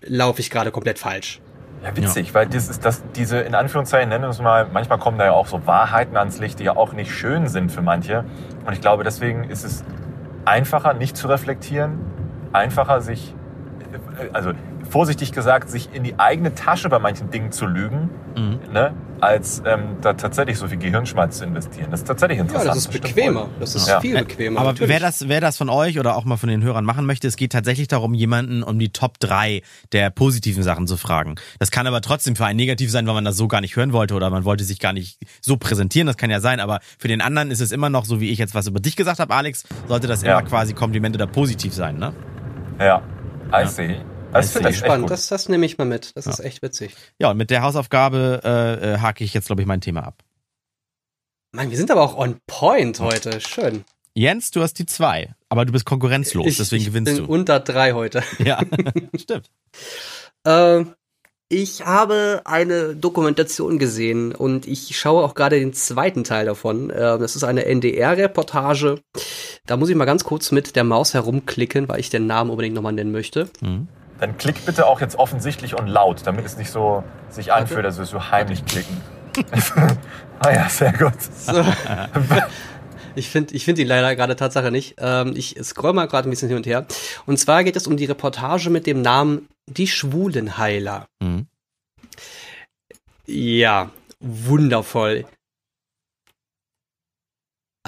laufe ich gerade komplett falsch? Ja, witzig, ja. weil das ist das, diese, in Anführungszeichen nennen wir es mal, manchmal kommen da ja auch so Wahrheiten ans Licht, die ja auch nicht schön sind für manche. Und ich glaube, deswegen ist es einfacher, nicht zu reflektieren, einfacher sich, also vorsichtig gesagt, sich in die eigene Tasche bei manchen Dingen zu lügen, Mhm. ne, als ähm, da tatsächlich so viel Gehirnschmalz zu investieren. Das ist tatsächlich Ja, interessant. das ist bequemer. Das ist Ja. viel bequemer. Aber natürlich. wer das, wer das von euch oder auch mal von den Hörern machen möchte, es geht tatsächlich darum, jemanden um die Top 3 der positiven Sachen zu fragen. Das kann aber trotzdem für einen negativ sein, weil man das so gar nicht hören wollte oder man wollte sich gar nicht so präsentieren. Das kann ja sein, aber für den anderen ist es immer noch so, wie ich jetzt was über dich gesagt habe, Alex, sollte das Ja. immer quasi Komplimente da positiv sein, ne? Ja, I see. Das finde ich Spannend, das, das nehme ich mal mit. Das ist echt witzig. Ja, und mit der Hausaufgabe äh, äh, hake ich jetzt, glaube ich, mein Thema ab. Mann, wir sind aber auch on point heute. Schön. Jens, du hast die zwei, aber du bist konkurrenzlos, ich, deswegen ich gewinnst bin du. unter drei heute. [laughs] Ja, [laughs] stimmt. Äh, ich habe eine Dokumentation gesehen und ich schaue auch gerade den zweiten Teil davon. Äh, das ist eine NDR-Reportage. Da muss ich mal ganz kurz mit der Maus herumklicken, weil ich den Namen unbedingt nochmal nennen möchte. Mhm. Dann klick bitte auch jetzt offensichtlich und laut, damit es nicht so sich anfühlt, als würdest du heimlich klicken. [laughs] ah ja, sehr gut. So. Ich finde ich find ihn leider gerade Tatsache nicht. Ähm, ich scroll mal gerade ein bisschen hin und her. Und zwar geht es um die Reportage mit dem Namen Die Schwulenheiler. Mhm. Ja, wundervoll.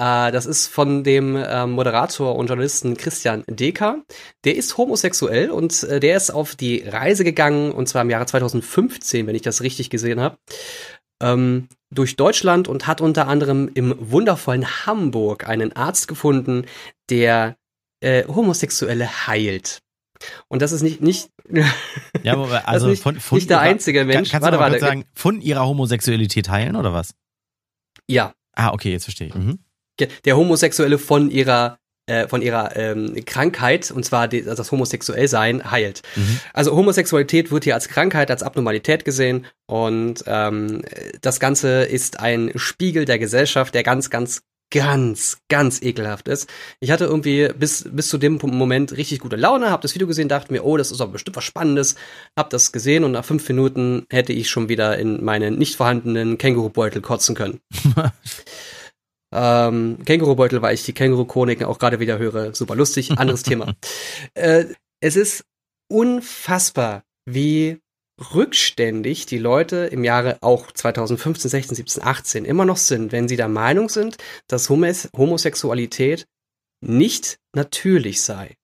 Äh, das ist von dem äh, Moderator und Journalisten Christian Deker. Der ist homosexuell und äh, der ist auf die Reise gegangen, und zwar im Jahre 2015, wenn ich das richtig gesehen habe, ähm, durch Deutschland und hat unter anderem im wundervollen Hamburg einen Arzt gefunden, der äh, Homosexuelle heilt. Und das ist nicht, nicht, Ja, aber [laughs] also nicht- von, von nicht der ihrer- einzige Mensch. Kann, kannst Warte, du mal warte. sagen, von ihrer Homosexualität heilen oder was? ja, Ah, okay, jetzt verstehe ich. Mhm. Der Homosexuelle von ihrer äh, von ihrer ähm, Krankheit und zwar die, also das Homosexuellsein heilt. Mhm. Also Homosexualität wird hier als Krankheit, als Abnormalität gesehen und ähm, das Ganze ist ein Spiegel der Gesellschaft, der ganz, ganz, ganz, ganz ekelhaft ist. Ich hatte irgendwie bis bis zu dem Moment richtig gute Laune, habe das Video gesehen, dachte mir, oh, das ist aber bestimmt was Spannendes, habe das gesehen und nach fünf Minuten hätte ich schon wieder in meinen nicht vorhandenen Kängurubeutel kotzen können. [laughs] [laughs] Ähm, Kängurubeutel, weil ich die Känguru-Chroniken auch gerade wieder höre. Super lustig, anderes Thema. [laughs] Äh, es ist unfassbar, wie rückständig die Leute im Jahre auch 2015, 16, 17, 18 immer noch sind, wenn sie der Meinung sind, dass Homos Homosexualität nicht natürlich sei.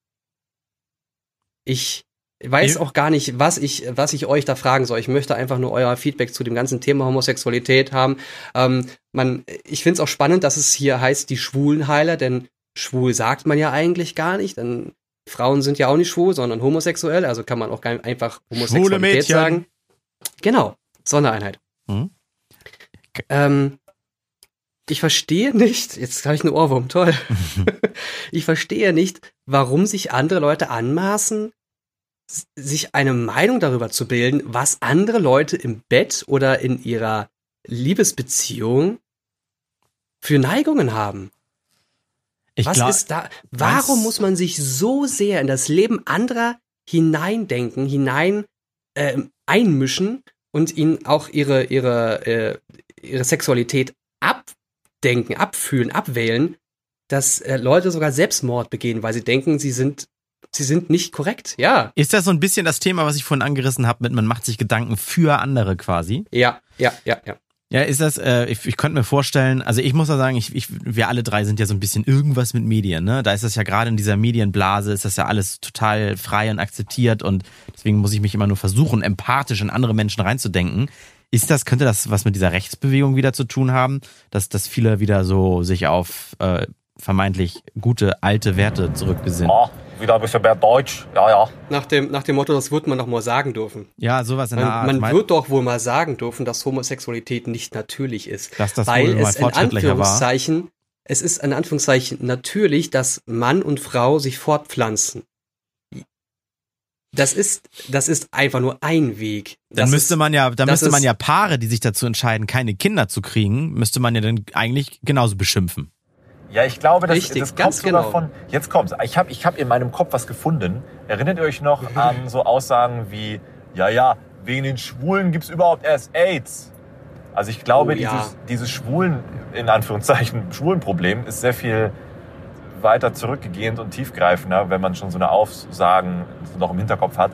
Ich weiß auch gar nicht, was ich, was ich euch da fragen soll. Ich möchte einfach nur euer Feedback zu dem ganzen Thema Homosexualität haben. Ähm, man, ich finde es auch spannend, dass es hier heißt, die Schwulenheiler, denn schwul sagt man ja eigentlich gar nicht, denn Frauen sind ja auch nicht schwul, sondern homosexuell, also kann man auch gar einfach Homosexualität Mädchen. sagen. Genau, Sondereinheit. Mhm. Ähm, ich verstehe nicht, jetzt habe ich einen Ohrwurm, toll. [laughs] [laughs] ich verstehe nicht, warum sich andere Leute anmaßen, sich eine Meinung darüber zu bilden, was andere Leute im Bett oder in ihrer Liebesbeziehung für Neigungen haben. Ich Was glaub, ist da? Warum muss man sich so sehr in das Leben anderer hineindenken, hinein ähm, einmischen und ihnen auch ihre ihre äh, ihre Sexualität abdenken, abfühlen, abwählen, dass äh, Leute sogar Selbstmord begehen, weil sie denken, sie sind sie sind nicht korrekt. Ja, ist das so ein bisschen das Thema, was ich vorhin angerissen habe, mit man macht sich Gedanken für andere quasi? ja, ja, ja, ja. Ja, ist das, äh, ich, ich könnte mir vorstellen, also ich muss ja sagen, ich, ich, wir alle drei sind ja so ein bisschen irgendwas mit Medien, ne? Da ist das ja gerade in dieser Medienblase, ist das ja alles total frei und akzeptiert und deswegen muss ich mich immer nur versuchen, empathisch in andere Menschen reinzudenken. Ist das, könnte das was mit dieser Rechtsbewegung wieder zu tun haben, dass, dass viele wieder so sich auf äh, vermeintlich gute alte Werte zurückbesinnen? Ah, wieder ein bisschen mehr Deutsch. Ja, ja. Nach dem nach dem Motto, das wird man noch mal sagen dürfen. Ja, sowas in der Art. Man, man Mein- wird doch wohl mal sagen dürfen, dass Homosexualität nicht natürlich ist. Dass das weil wohl mal es in fortschrittlicher war. Anführungszeichen, es ist in Anführungszeichen natürlich, dass Mann und Frau sich fortpflanzen. Das ist, das ist einfach nur ein Weg. Dann Das müsste ist, man ja, dann müsste man ja Paare, die sich dazu entscheiden, keine Kinder zu kriegen, müsste man ja dann eigentlich genauso beschimpfen. Ja, ich glaube, das, Richtig, das kommt ganz sogar genau. von. Jetzt kommt's. Ich habe ich hab in meinem Kopf was gefunden. Erinnert ihr euch noch [laughs] an so Aussagen wie, ja, ja, wegen den Schwulen gibt's überhaupt erst AIDS? Also ich glaube, Oh, ja. dieses, dieses Schwulen, in Anführungszeichen, [laughs] Schwulenproblem ist sehr viel weiter zurückgehend und tiefgreifender, wenn man schon so eine Aussagen noch im Hinterkopf hat.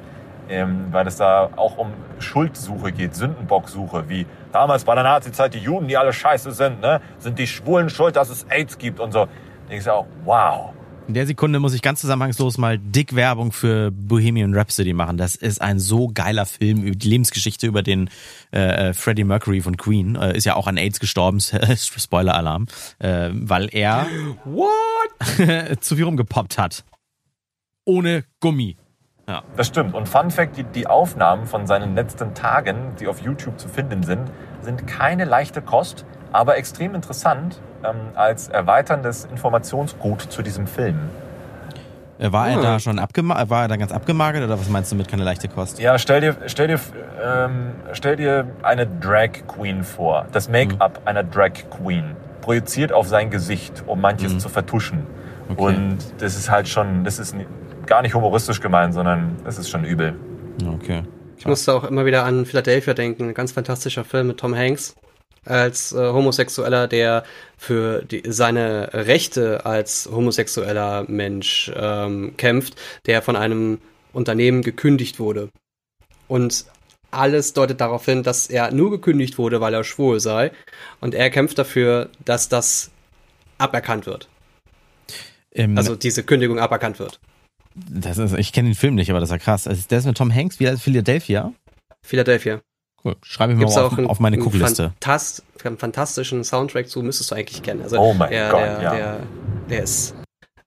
Ähm, weil es da auch um Schuldsuche geht, Sündenbocksuche, wie damals bei der Nazi-Zeit die Juden, die alle scheiße sind, ne? sind die Schwulen schuld, dass es AIDS gibt und so. Da ich auch, wow. In der Sekunde muss ich ganz zusammenhangslos mal dick Werbung für Bohemian Rhapsody machen. Das ist ein so geiler Film über die Lebensgeschichte über den äh, äh Freddie Mercury von Queen. Äh, ist ja auch an AIDS gestorben, [laughs] Spoiler-Alarm, äh, weil er What? [laughs] zu viel rumgepoppt hat. Ohne Gummi. Ja. Das stimmt. Und Fun Fact, die, die Aufnahmen von seinen letzten Tagen, die auf YouTube zu finden sind, sind keine leichte Kost, aber extrem interessant ähm, als erweiterndes Informationsgut zu diesem Film. Äh, war er da schon abgemagert, war er da ganz abgemagert oder was meinst du mit keine leichte Kost? Ja, stell dir, stell dir, ähm, stell dir eine Drag Queen vor. Das Make-up mhm. einer Drag Queen projiziert auf sein Gesicht, um manches mhm. zu vertuschen. Okay. Und das ist halt schon, das ist gar nicht humoristisch gemeint, sondern das ist schon übel. Okay. Ich musste auch immer wieder an Philadelphia denken, ein ganz fantastischer Film mit Tom Hanks als äh, Homosexueller, der für die, seine Rechte als homosexueller Mensch ähm, kämpft, der von einem Unternehmen gekündigt wurde. Und alles deutet darauf hin, dass er nur gekündigt wurde, weil er schwul sei. Und er kämpft dafür, dass das aberkannt wird. Ähm, also diese Kündigung aberkannt wird. Das ist, ich kenne den Film nicht, aber das ist ja krass. Also der ist mit Tom Hanks, wie heißt Philadelphia? Philadelphia. Cool. Schreibe ich mir mal auf, auf, meine Cookliste. Fantast, einen fantastischen Soundtrack zu, müsstest du eigentlich kennen. Also oh mein der, Gott, der, ja. Der, der ist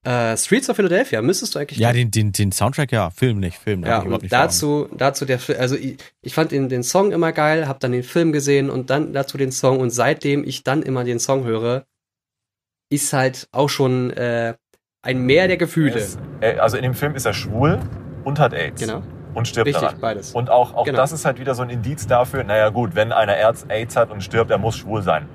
äh, Streets of Philadelphia, müsstest du eigentlich Ja, den, den, den Soundtrack, ja, Film nicht, Film. Ja, nicht dazu, dazu der Film, also ich, ich fand den, den Song immer geil, hab dann den Film gesehen und dann dazu den Song und seitdem ich dann immer den Song höre, ist halt auch schon äh, ein Meer der Gefühle. Ist, äh, also in dem Film ist er schwul und hat AIDS. Genau und stirbt Richtig, daran. beides. Und auch, auch genau. das ist halt wieder so ein Indiz dafür, naja gut, wenn einer AIDS hat und stirbt, er muss schwul sein.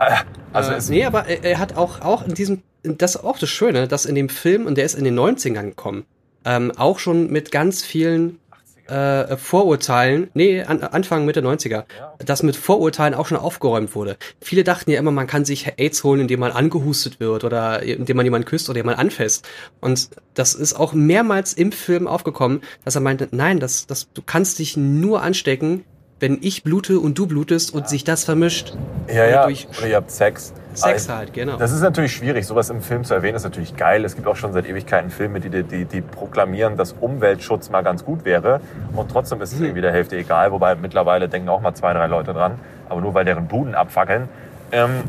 Äh, also äh, nee, aber er hat auch, auch in diesem, das ist auch das Schöne, dass in dem Film, und der ist in den 90ern gekommen, ähm, auch schon mit ganz vielen äh, Vorurteilen, nee, an, Anfang Mitte 90er, ja. dass mit Vorurteilen auch schon aufgeräumt wurde. Viele dachten ja immer, man kann sich AIDS holen, indem man angehustet wird oder indem man jemanden küsst oder jemanden anfasst. Und das ist auch mehrmals im Film aufgekommen, dass er meinte, nein, das, das, du kannst dich nur anstecken, wenn ich blute und du blutest und sich das vermischt. Ja, ja, oder ihr habt Sex. Sex halt, genau. Das ist natürlich schwierig, sowas im Film zu erwähnen, ist natürlich geil. Es gibt auch schon seit Ewigkeiten Filme, die, die, die proklamieren, dass Umweltschutz mal ganz gut wäre. Und trotzdem ist es mhm. irgendwie der Hälfte egal, wobei mittlerweile denken auch mal zwei, drei Leute dran. Aber nur weil deren Buden abfackeln. Ähm,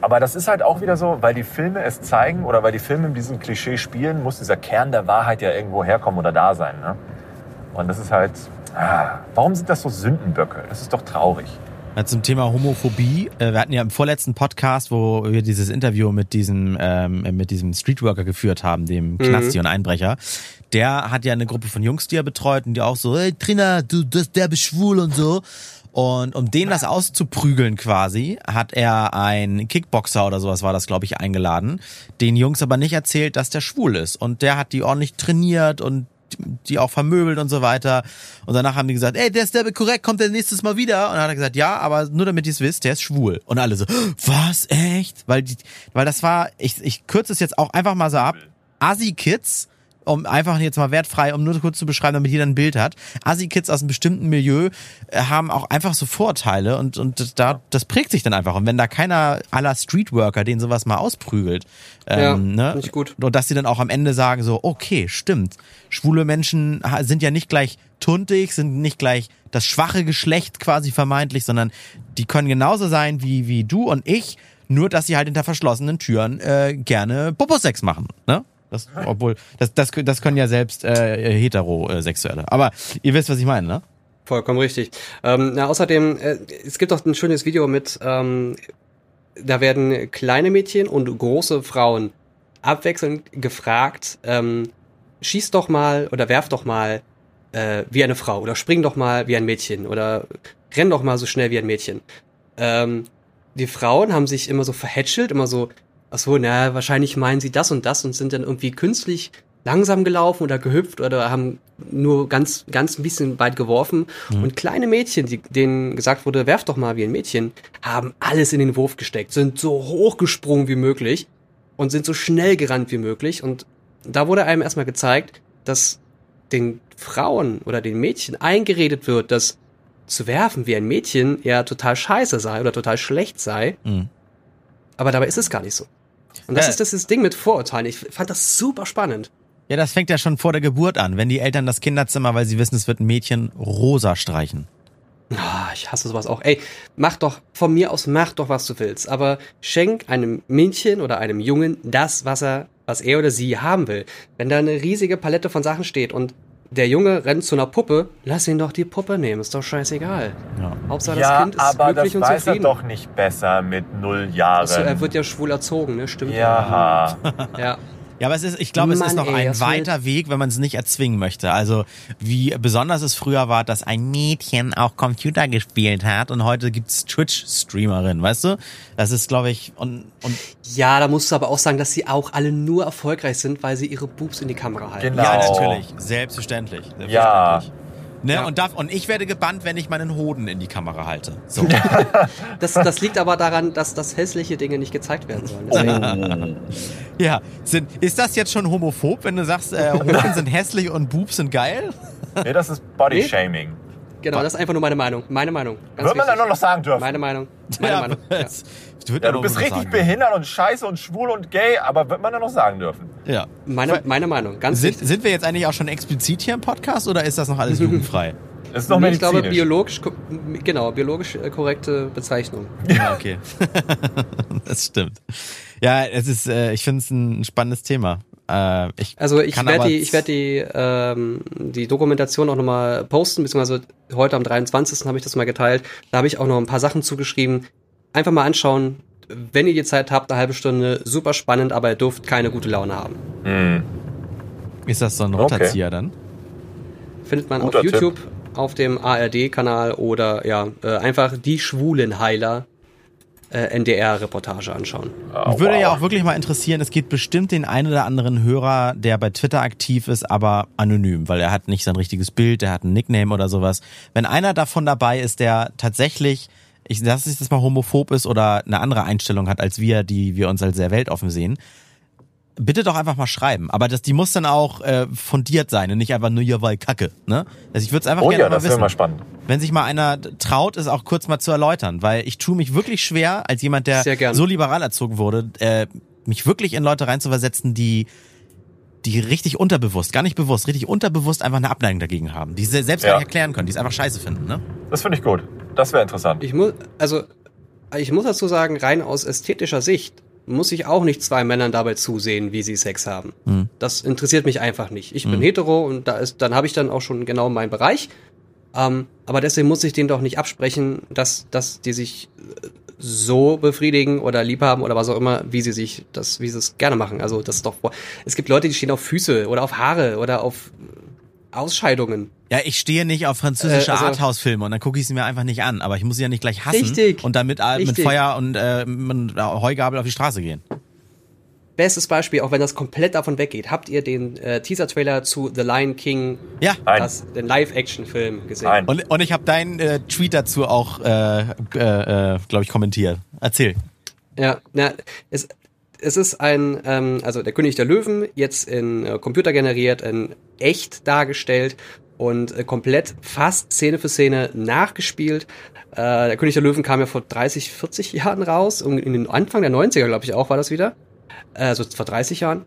aber das ist halt auch wieder so, weil die Filme es zeigen oder weil die Filme in diesem Klischee spielen, muss dieser Kern der Wahrheit ja irgendwo herkommen oder da sein. Ne? Und das ist halt, ah, warum sind das so Sündenböcke? Das ist doch traurig. Zum Thema Homophobie. Äh, wir hatten ja im vorletzten Podcast, wo wir dieses Interview mit diesem, ähm, mit diesem Streetworker geführt haben, dem mhm. Knasti und Einbrecher. Der hat ja eine Gruppe von Jungs, die er betreut und die auch so, hey Trina, du, das, der bist schwul und so. Und um denen das auszuprügeln quasi, hat er einen Kickboxer oder sowas war das, glaube ich, eingeladen. Den Jungs aber nicht erzählt, dass der schwul ist. Und der hat die ordentlich trainiert und die auch vermöbelt und so weiter. Und danach haben die gesagt, ey, der ist der korrekt, kommt der nächstes Mal wieder? Und dann hat er gesagt, ja, aber nur damit ihr es wisst, der ist schwul. Und alle so, was, echt? Weil, die, weil das war, ich, ich kürze es jetzt auch einfach mal so ab, Assi-Kids um einfach jetzt mal wertfrei, um nur kurz zu beschreiben, damit jeder ein Bild hat. Assi-Kids aus einem bestimmten Milieu äh, haben auch einfach so Vorteile und, und da, das prägt sich dann einfach. Und wenn da keiner aller Streetworker den sowas mal ausprügelt, ähm, ja, ne? Nicht gut. Und dass sie dann auch am Ende sagen so, okay, stimmt. Schwule Menschen sind ja nicht gleich tuntig, sind nicht gleich das schwache Geschlecht quasi vermeintlich, sondern die können genauso sein wie, wie du und ich, nur dass sie halt hinter verschlossenen Türen äh, gerne Poposex machen. Ne? Das, obwohl, das, das, das können ja selbst äh, Heterosexuelle. Aber ihr wisst, was ich meine, ne? Vollkommen richtig. Ähm, na, außerdem, äh, es gibt auch ein schönes Video mit, ähm, da werden kleine Mädchen und große Frauen abwechselnd gefragt, ähm, schieß doch mal oder werf doch mal äh, wie eine Frau oder spring doch mal wie ein Mädchen oder renn doch mal so schnell wie ein Mädchen. Ähm, die Frauen haben sich immer so verhätschelt, immer so ach so, na, wahrscheinlich meinen sie das und das und sind dann irgendwie künstlich langsam gelaufen oder gehüpft oder haben nur ganz, ganz ein bisschen weit geworfen. Mhm. Und kleine Mädchen, die, denen gesagt wurde, werf doch mal wie ein Mädchen, haben alles in den Wurf gesteckt, sind so hochgesprungen wie möglich und sind so schnell gerannt wie möglich. Und da wurde einem erstmal gezeigt, dass den Frauen oder den Mädchen eingeredet wird, dass zu werfen wie ein Mädchen ja total scheiße sei oder total schlecht sei. Mhm. Aber dabei ist es gar nicht so. Und das Ja. ist das, das Ding mit Vorurteilen. Ich fand das super spannend. Ja, das fängt ja schon vor der Geburt an, wenn die Eltern das Kinderzimmer, weil sie wissen, es wird ein Mädchen, rosa streichen. Ah, ich hasse sowas auch. Ey, mach doch, von mir aus mach doch, was du willst. Aber schenk einem Mädchen oder einem Jungen das, was er, was er oder sie haben will. Wenn da eine riesige Palette von Sachen steht und der Junge rennt zu einer Puppe, lass ihn doch die Puppe nehmen, ist doch scheißegal. Ja. Hauptsache das Ja, Kind ist aber das glücklich und weiß er zufrieden. doch nicht besser mit null Jahren. Also, er wird ja schwul erzogen, ne? Stimmt. ja. Ja. [laughs] Ja, aber es ist, ich glaube, es ist Mann, noch ey, ein weiter Weg, wenn man es nicht erzwingen möchte. Also wie besonders es früher war, dass ein Mädchen auch Computer gespielt hat und heute gibt's Twitch-Streamerinnen, weißt du? Das ist, glaube ich, und, und Ja, da musst du aber auch sagen, dass sie auch alle nur erfolgreich sind, weil sie ihre Boobs in die Kamera halten. Genau. ja, natürlich, selbstverständlich. selbstverständlich. Ja. Ne? Ja. Und, darf, und ich werde gebannt, wenn ich meinen Hoden in die Kamera halte. So. [laughs] Das, das liegt aber daran, dass das hässliche Dinge nicht gezeigt werden sollen. Deswegen, [laughs] ja, sind, ist das jetzt schon homophob, wenn du sagst, äh, [laughs] Hoden sind hässlich und Boobs sind geil? Nee, das ist Body-Shaming. genau, das ist einfach nur meine Meinung. Meine Meinung. Wird man dann wichtig. nur noch sagen dürfen? Meine Meinung. Meine Ja, Meinung. Ja. Wird ja, du bist richtig sagen. behindert und scheiße und schwul und gay, aber wird man dann noch sagen dürfen? Ja. Meine, meine Meinung. Ganz Sind, sind wir jetzt eigentlich auch schon explizit hier im Podcast oder ist das noch alles jugendfrei? [laughs] Das ist noch Nee, ich glaube, biologisch, genau, biologisch äh, korrekte Bezeichnung. Ja, okay. [laughs] das stimmt. Ja, es ist, äh, ich finde es ein spannendes Thema. Äh, ich Also ich werde die, ich werde die, ähm, die Dokumentation auch nochmal posten, beziehungsweise heute am 23. habe ich das mal geteilt. Da habe ich auch noch ein paar Sachen zugeschrieben. Einfach mal anschauen, wenn ihr die Zeit habt, eine halbe Stunde, super spannend, aber ihr dürft keine gute Laune haben. Hm. Ist das so ein Okay. Roterzieher dann? Findet man Guter auf YouTube, auf dem ARD-Kanal oder ja, äh, einfach die schwulen Heiler äh, NDR-Reportage anschauen. Mich würde ja auch wirklich mal interessieren, es gibt bestimmt den einen oder anderen Hörer, der bei Twitter aktiv ist, aber anonym, weil er hat nicht sein richtiges Bild, der hat einen Nickname oder sowas. Wenn einer davon dabei ist, der tatsächlich, ich lass nicht, dass mal homophob ist oder eine andere Einstellung hat als wir, die wir uns als sehr weltoffen sehen, bitte doch einfach mal schreiben. Aber das, die muss dann auch äh, fundiert sein und nicht einfach nur ja, weil Kacke. Ne? Also ich würde es einfach Oh gerne ja, mal das wissen. mal spannend. Wenn sich mal einer traut, es auch kurz mal zu erläutern, weil ich tue mich wirklich schwer, als jemand, der so liberal erzogen wurde, äh, mich wirklich in Leute reinzuversetzen, die die richtig unterbewusst, gar nicht bewusst, richtig unterbewusst einfach eine Abneigung dagegen haben, die sie selbst Ja. gar nicht erklären können, die es einfach scheiße finden. Ne? Das finde ich gut. Das wäre interessant. Ich muss, also, ich muss dazu sagen, rein aus ästhetischer Sicht muss ich auch nicht zwei Männern dabei zusehen, wie sie Sex haben. Hm. Das interessiert mich einfach nicht. Ich bin hetero und da ist, dann habe ich dann auch schon genau meinen Bereich. Ähm, aber deswegen muss ich denen doch nicht absprechen, dass, dass die sich äh, so befriedigen oder lieb haben oder was auch immer, wie sie sich das, wie sie es gerne machen. Also das ist doch, es gibt Leute, die stehen auf Füße oder auf Haare oder auf äh, Ausscheidungen. Ja, ich stehe nicht auf französische Äh, also- Arthouse-Filme und dann gucke ich sie mir einfach nicht an, aber ich muss sie ja nicht gleich hassen Richtig. und damit äh, mit. Feuer und äh, mit Heugabel auf die Straße gehen. Bestes Beispiel, auch wenn das komplett davon weggeht, habt ihr den äh, Teaser-Trailer zu The Lion King, Ja. Das, den Live-Action-Film gesehen? Nein. Und, und ich habe deinen äh, Tweet dazu auch, äh, äh, äh, glaube ich, kommentiert. Erzähl. Ja, na, es, es ist ein, ähm, also der König der Löwen, jetzt in äh, Computer generiert, in echt dargestellt und äh, komplett fast Szene für Szene nachgespielt. Äh, der König der Löwen kam ja vor 30, 40 Jahren raus, und in den Anfang der 90er, glaube ich, auch war das wieder. Also vor 30 Jahren.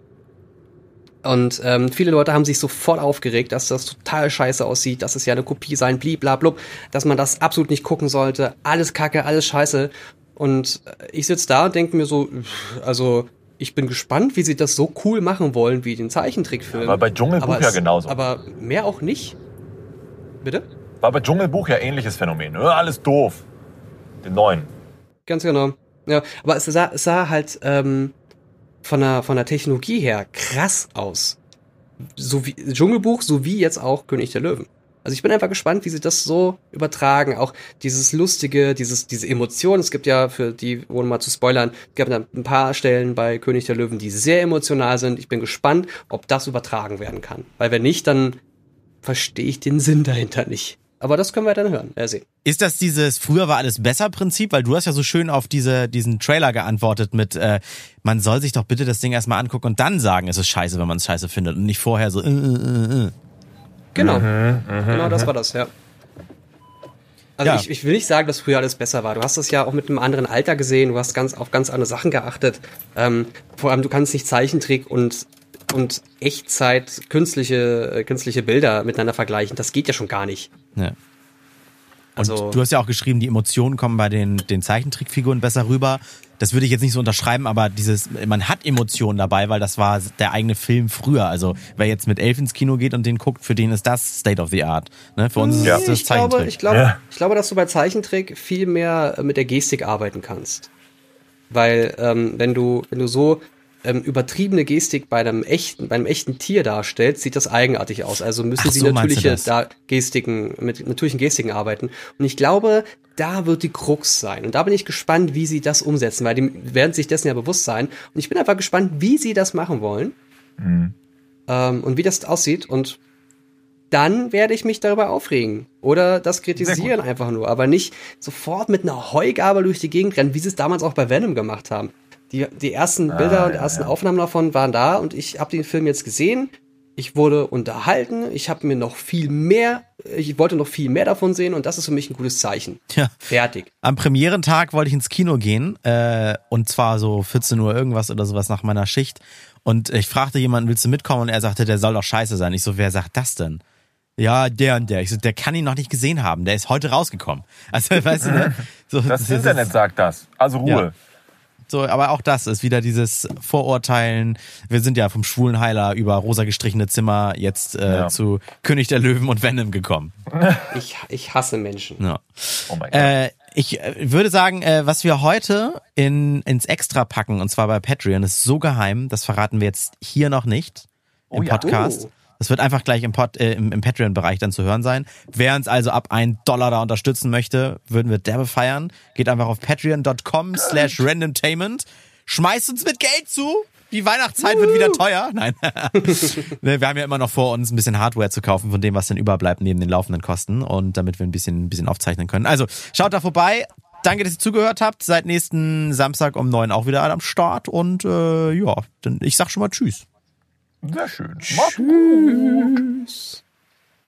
Und ähm, viele Leute haben sich sofort aufgeregt, dass das total scheiße aussieht, dass es ja eine Kopie sein, bliblablub, dass man das absolut nicht gucken sollte, alles kacke, alles scheiße. Und äh, ich sitze da und denke mir so, also ich bin gespannt, wie sie das so cool machen wollen wie den Zeichentrickfilm. War bei Dschungelbuch Aber ja es- genauso. Aber mehr auch nicht. Bitte? War bei Dschungelbuch ja ähnliches Phänomen. Äh, alles doof. Den neuen. Ganz genau. Ja, aber es sah, es sah halt ähm, von der von der Technologie her krass aus. So wie Dschungelbuch, sowie jetzt auch König der Löwen. Also ich bin einfach gespannt, wie sie das so übertragen. Auch dieses lustige, dieses diese Emotionen. Es gibt ja für die, ohne mal zu spoilern, es gab ein paar Stellen bei König der Löwen, die sehr emotional sind. Ich bin gespannt, ob das übertragen werden kann. Weil wenn nicht, dann verstehe ich den Sinn dahinter nicht. Aber das können wir dann hören, äh, sehen. Ist das dieses früher war alles besser Prinzip? Weil du hast ja so schön auf diese, diesen Trailer geantwortet mit, äh, man soll sich doch bitte das Ding erstmal angucken und dann sagen, es ist scheiße, wenn man es scheiße findet und nicht vorher so, äh, äh, äh, äh. Genau. genau das war das, ja. Also Ja. ich, ich will nicht sagen, dass früher alles besser war. Du hast das ja auch mit einem anderen Alter gesehen, du hast ganz auf ganz andere Sachen geachtet. Ähm, vor allem, du kannst nicht Zeichentrick und, und Echtzeit künstliche, äh, künstliche Bilder miteinander vergleichen. Das geht ja schon gar nicht. Ja. Also, Und du hast ja auch geschrieben, die Emotionen kommen bei den, den Zeichentrickfiguren besser rüber. Das würde ich jetzt nicht so unterschreiben, aber dieses, man hat Emotionen dabei, weil das war der eigene Film früher. Also wer jetzt mit elf ins Kino geht und den guckt, für den ist das State of the Art. Ne? Für uns ist Ja. es das ich, glaube, Zeichentrick. ich, glaube, Ja. ich glaube, dass du bei Zeichentrick viel mehr mit der Gestik arbeiten kannst. Weil ähm, wenn du, wenn du so ähm, übertriebene Gestik bei einem echten, bei einem echten Tier darstellst, sieht das eigenartig aus. Also müssen Ach sie so, natürliche da Gestiken, mit natürlichen Gestiken arbeiten. Und ich glaube, da wird die Krux sein. Und da bin ich gespannt, wie sie das umsetzen, weil die werden sich dessen ja bewusst sein. Und ich bin einfach gespannt, wie sie das machen wollen. Ähm, und wie das aussieht. Und dann werde ich mich darüber aufregen. Oder das kritisieren einfach nur. Aber nicht sofort mit einer Heugabel durch die Gegend rennen, wie sie es damals auch bei Venom gemacht haben. Die, die ersten Bilder und ja, ersten ja. Aufnahmen davon waren da und ich habe den Film jetzt gesehen. Ich wurde unterhalten. Ich habe mir noch viel mehr, ich wollte noch viel mehr davon sehen und das ist für mich ein gutes Zeichen. Ja. Fertig. Am Premierentag wollte ich ins Kino gehen, äh, und zwar so 14 Uhr irgendwas oder sowas nach meiner Schicht. Und ich fragte jemanden, willst du mitkommen? Und er sagte, der soll doch scheiße sein. Ich so, wer sagt das denn? Ja, der und der. Ich so, der kann ihn noch nicht gesehen haben. Der ist heute rausgekommen. [laughs] Also, weißt du, ne? [laughs] So, Das ist- Internet sagt das. Also Ruhe. Ja. So, aber auch das ist wieder dieses Vorurteilen. Wir sind ja vom schwulen Heiler über rosa gestrichene Zimmer jetzt äh, Ja. zu König der Löwen und Venom gekommen. [laughs] Ich, ich hasse Menschen. Ja. Oh mein Gott. Äh, ich äh, würde sagen, äh, was wir heute in, ins Extra packen, und zwar bei Patreon, ist so geheim, das verraten wir jetzt hier noch nicht im Oh ja. Podcast. Oh. Das wird einfach gleich im, Pod, äh, im, im Patreon-Bereich dann zu hören sein. Wer uns also ab 1 Dollar da unterstützen möchte, würden wir derbe feiern. Geht einfach auf patreon.com slash randomtainment. Schmeißt uns mit Geld zu. Die Weihnachtszeit wird wieder teuer. [laughs] Nein. [laughs] Ne, wir haben ja immer noch vor uns, ein bisschen Hardware zu kaufen von dem, was dann überbleibt neben den laufenden Kosten und damit wir ein bisschen, ein bisschen aufzeichnen können. Also schaut da vorbei. Danke, dass ihr zugehört habt. Seit nächsten Samstag um neun auch wieder am Start und äh, ja, dann ich sag schon mal Tschüss. Sehr schön. Macht's gut. Tschüss.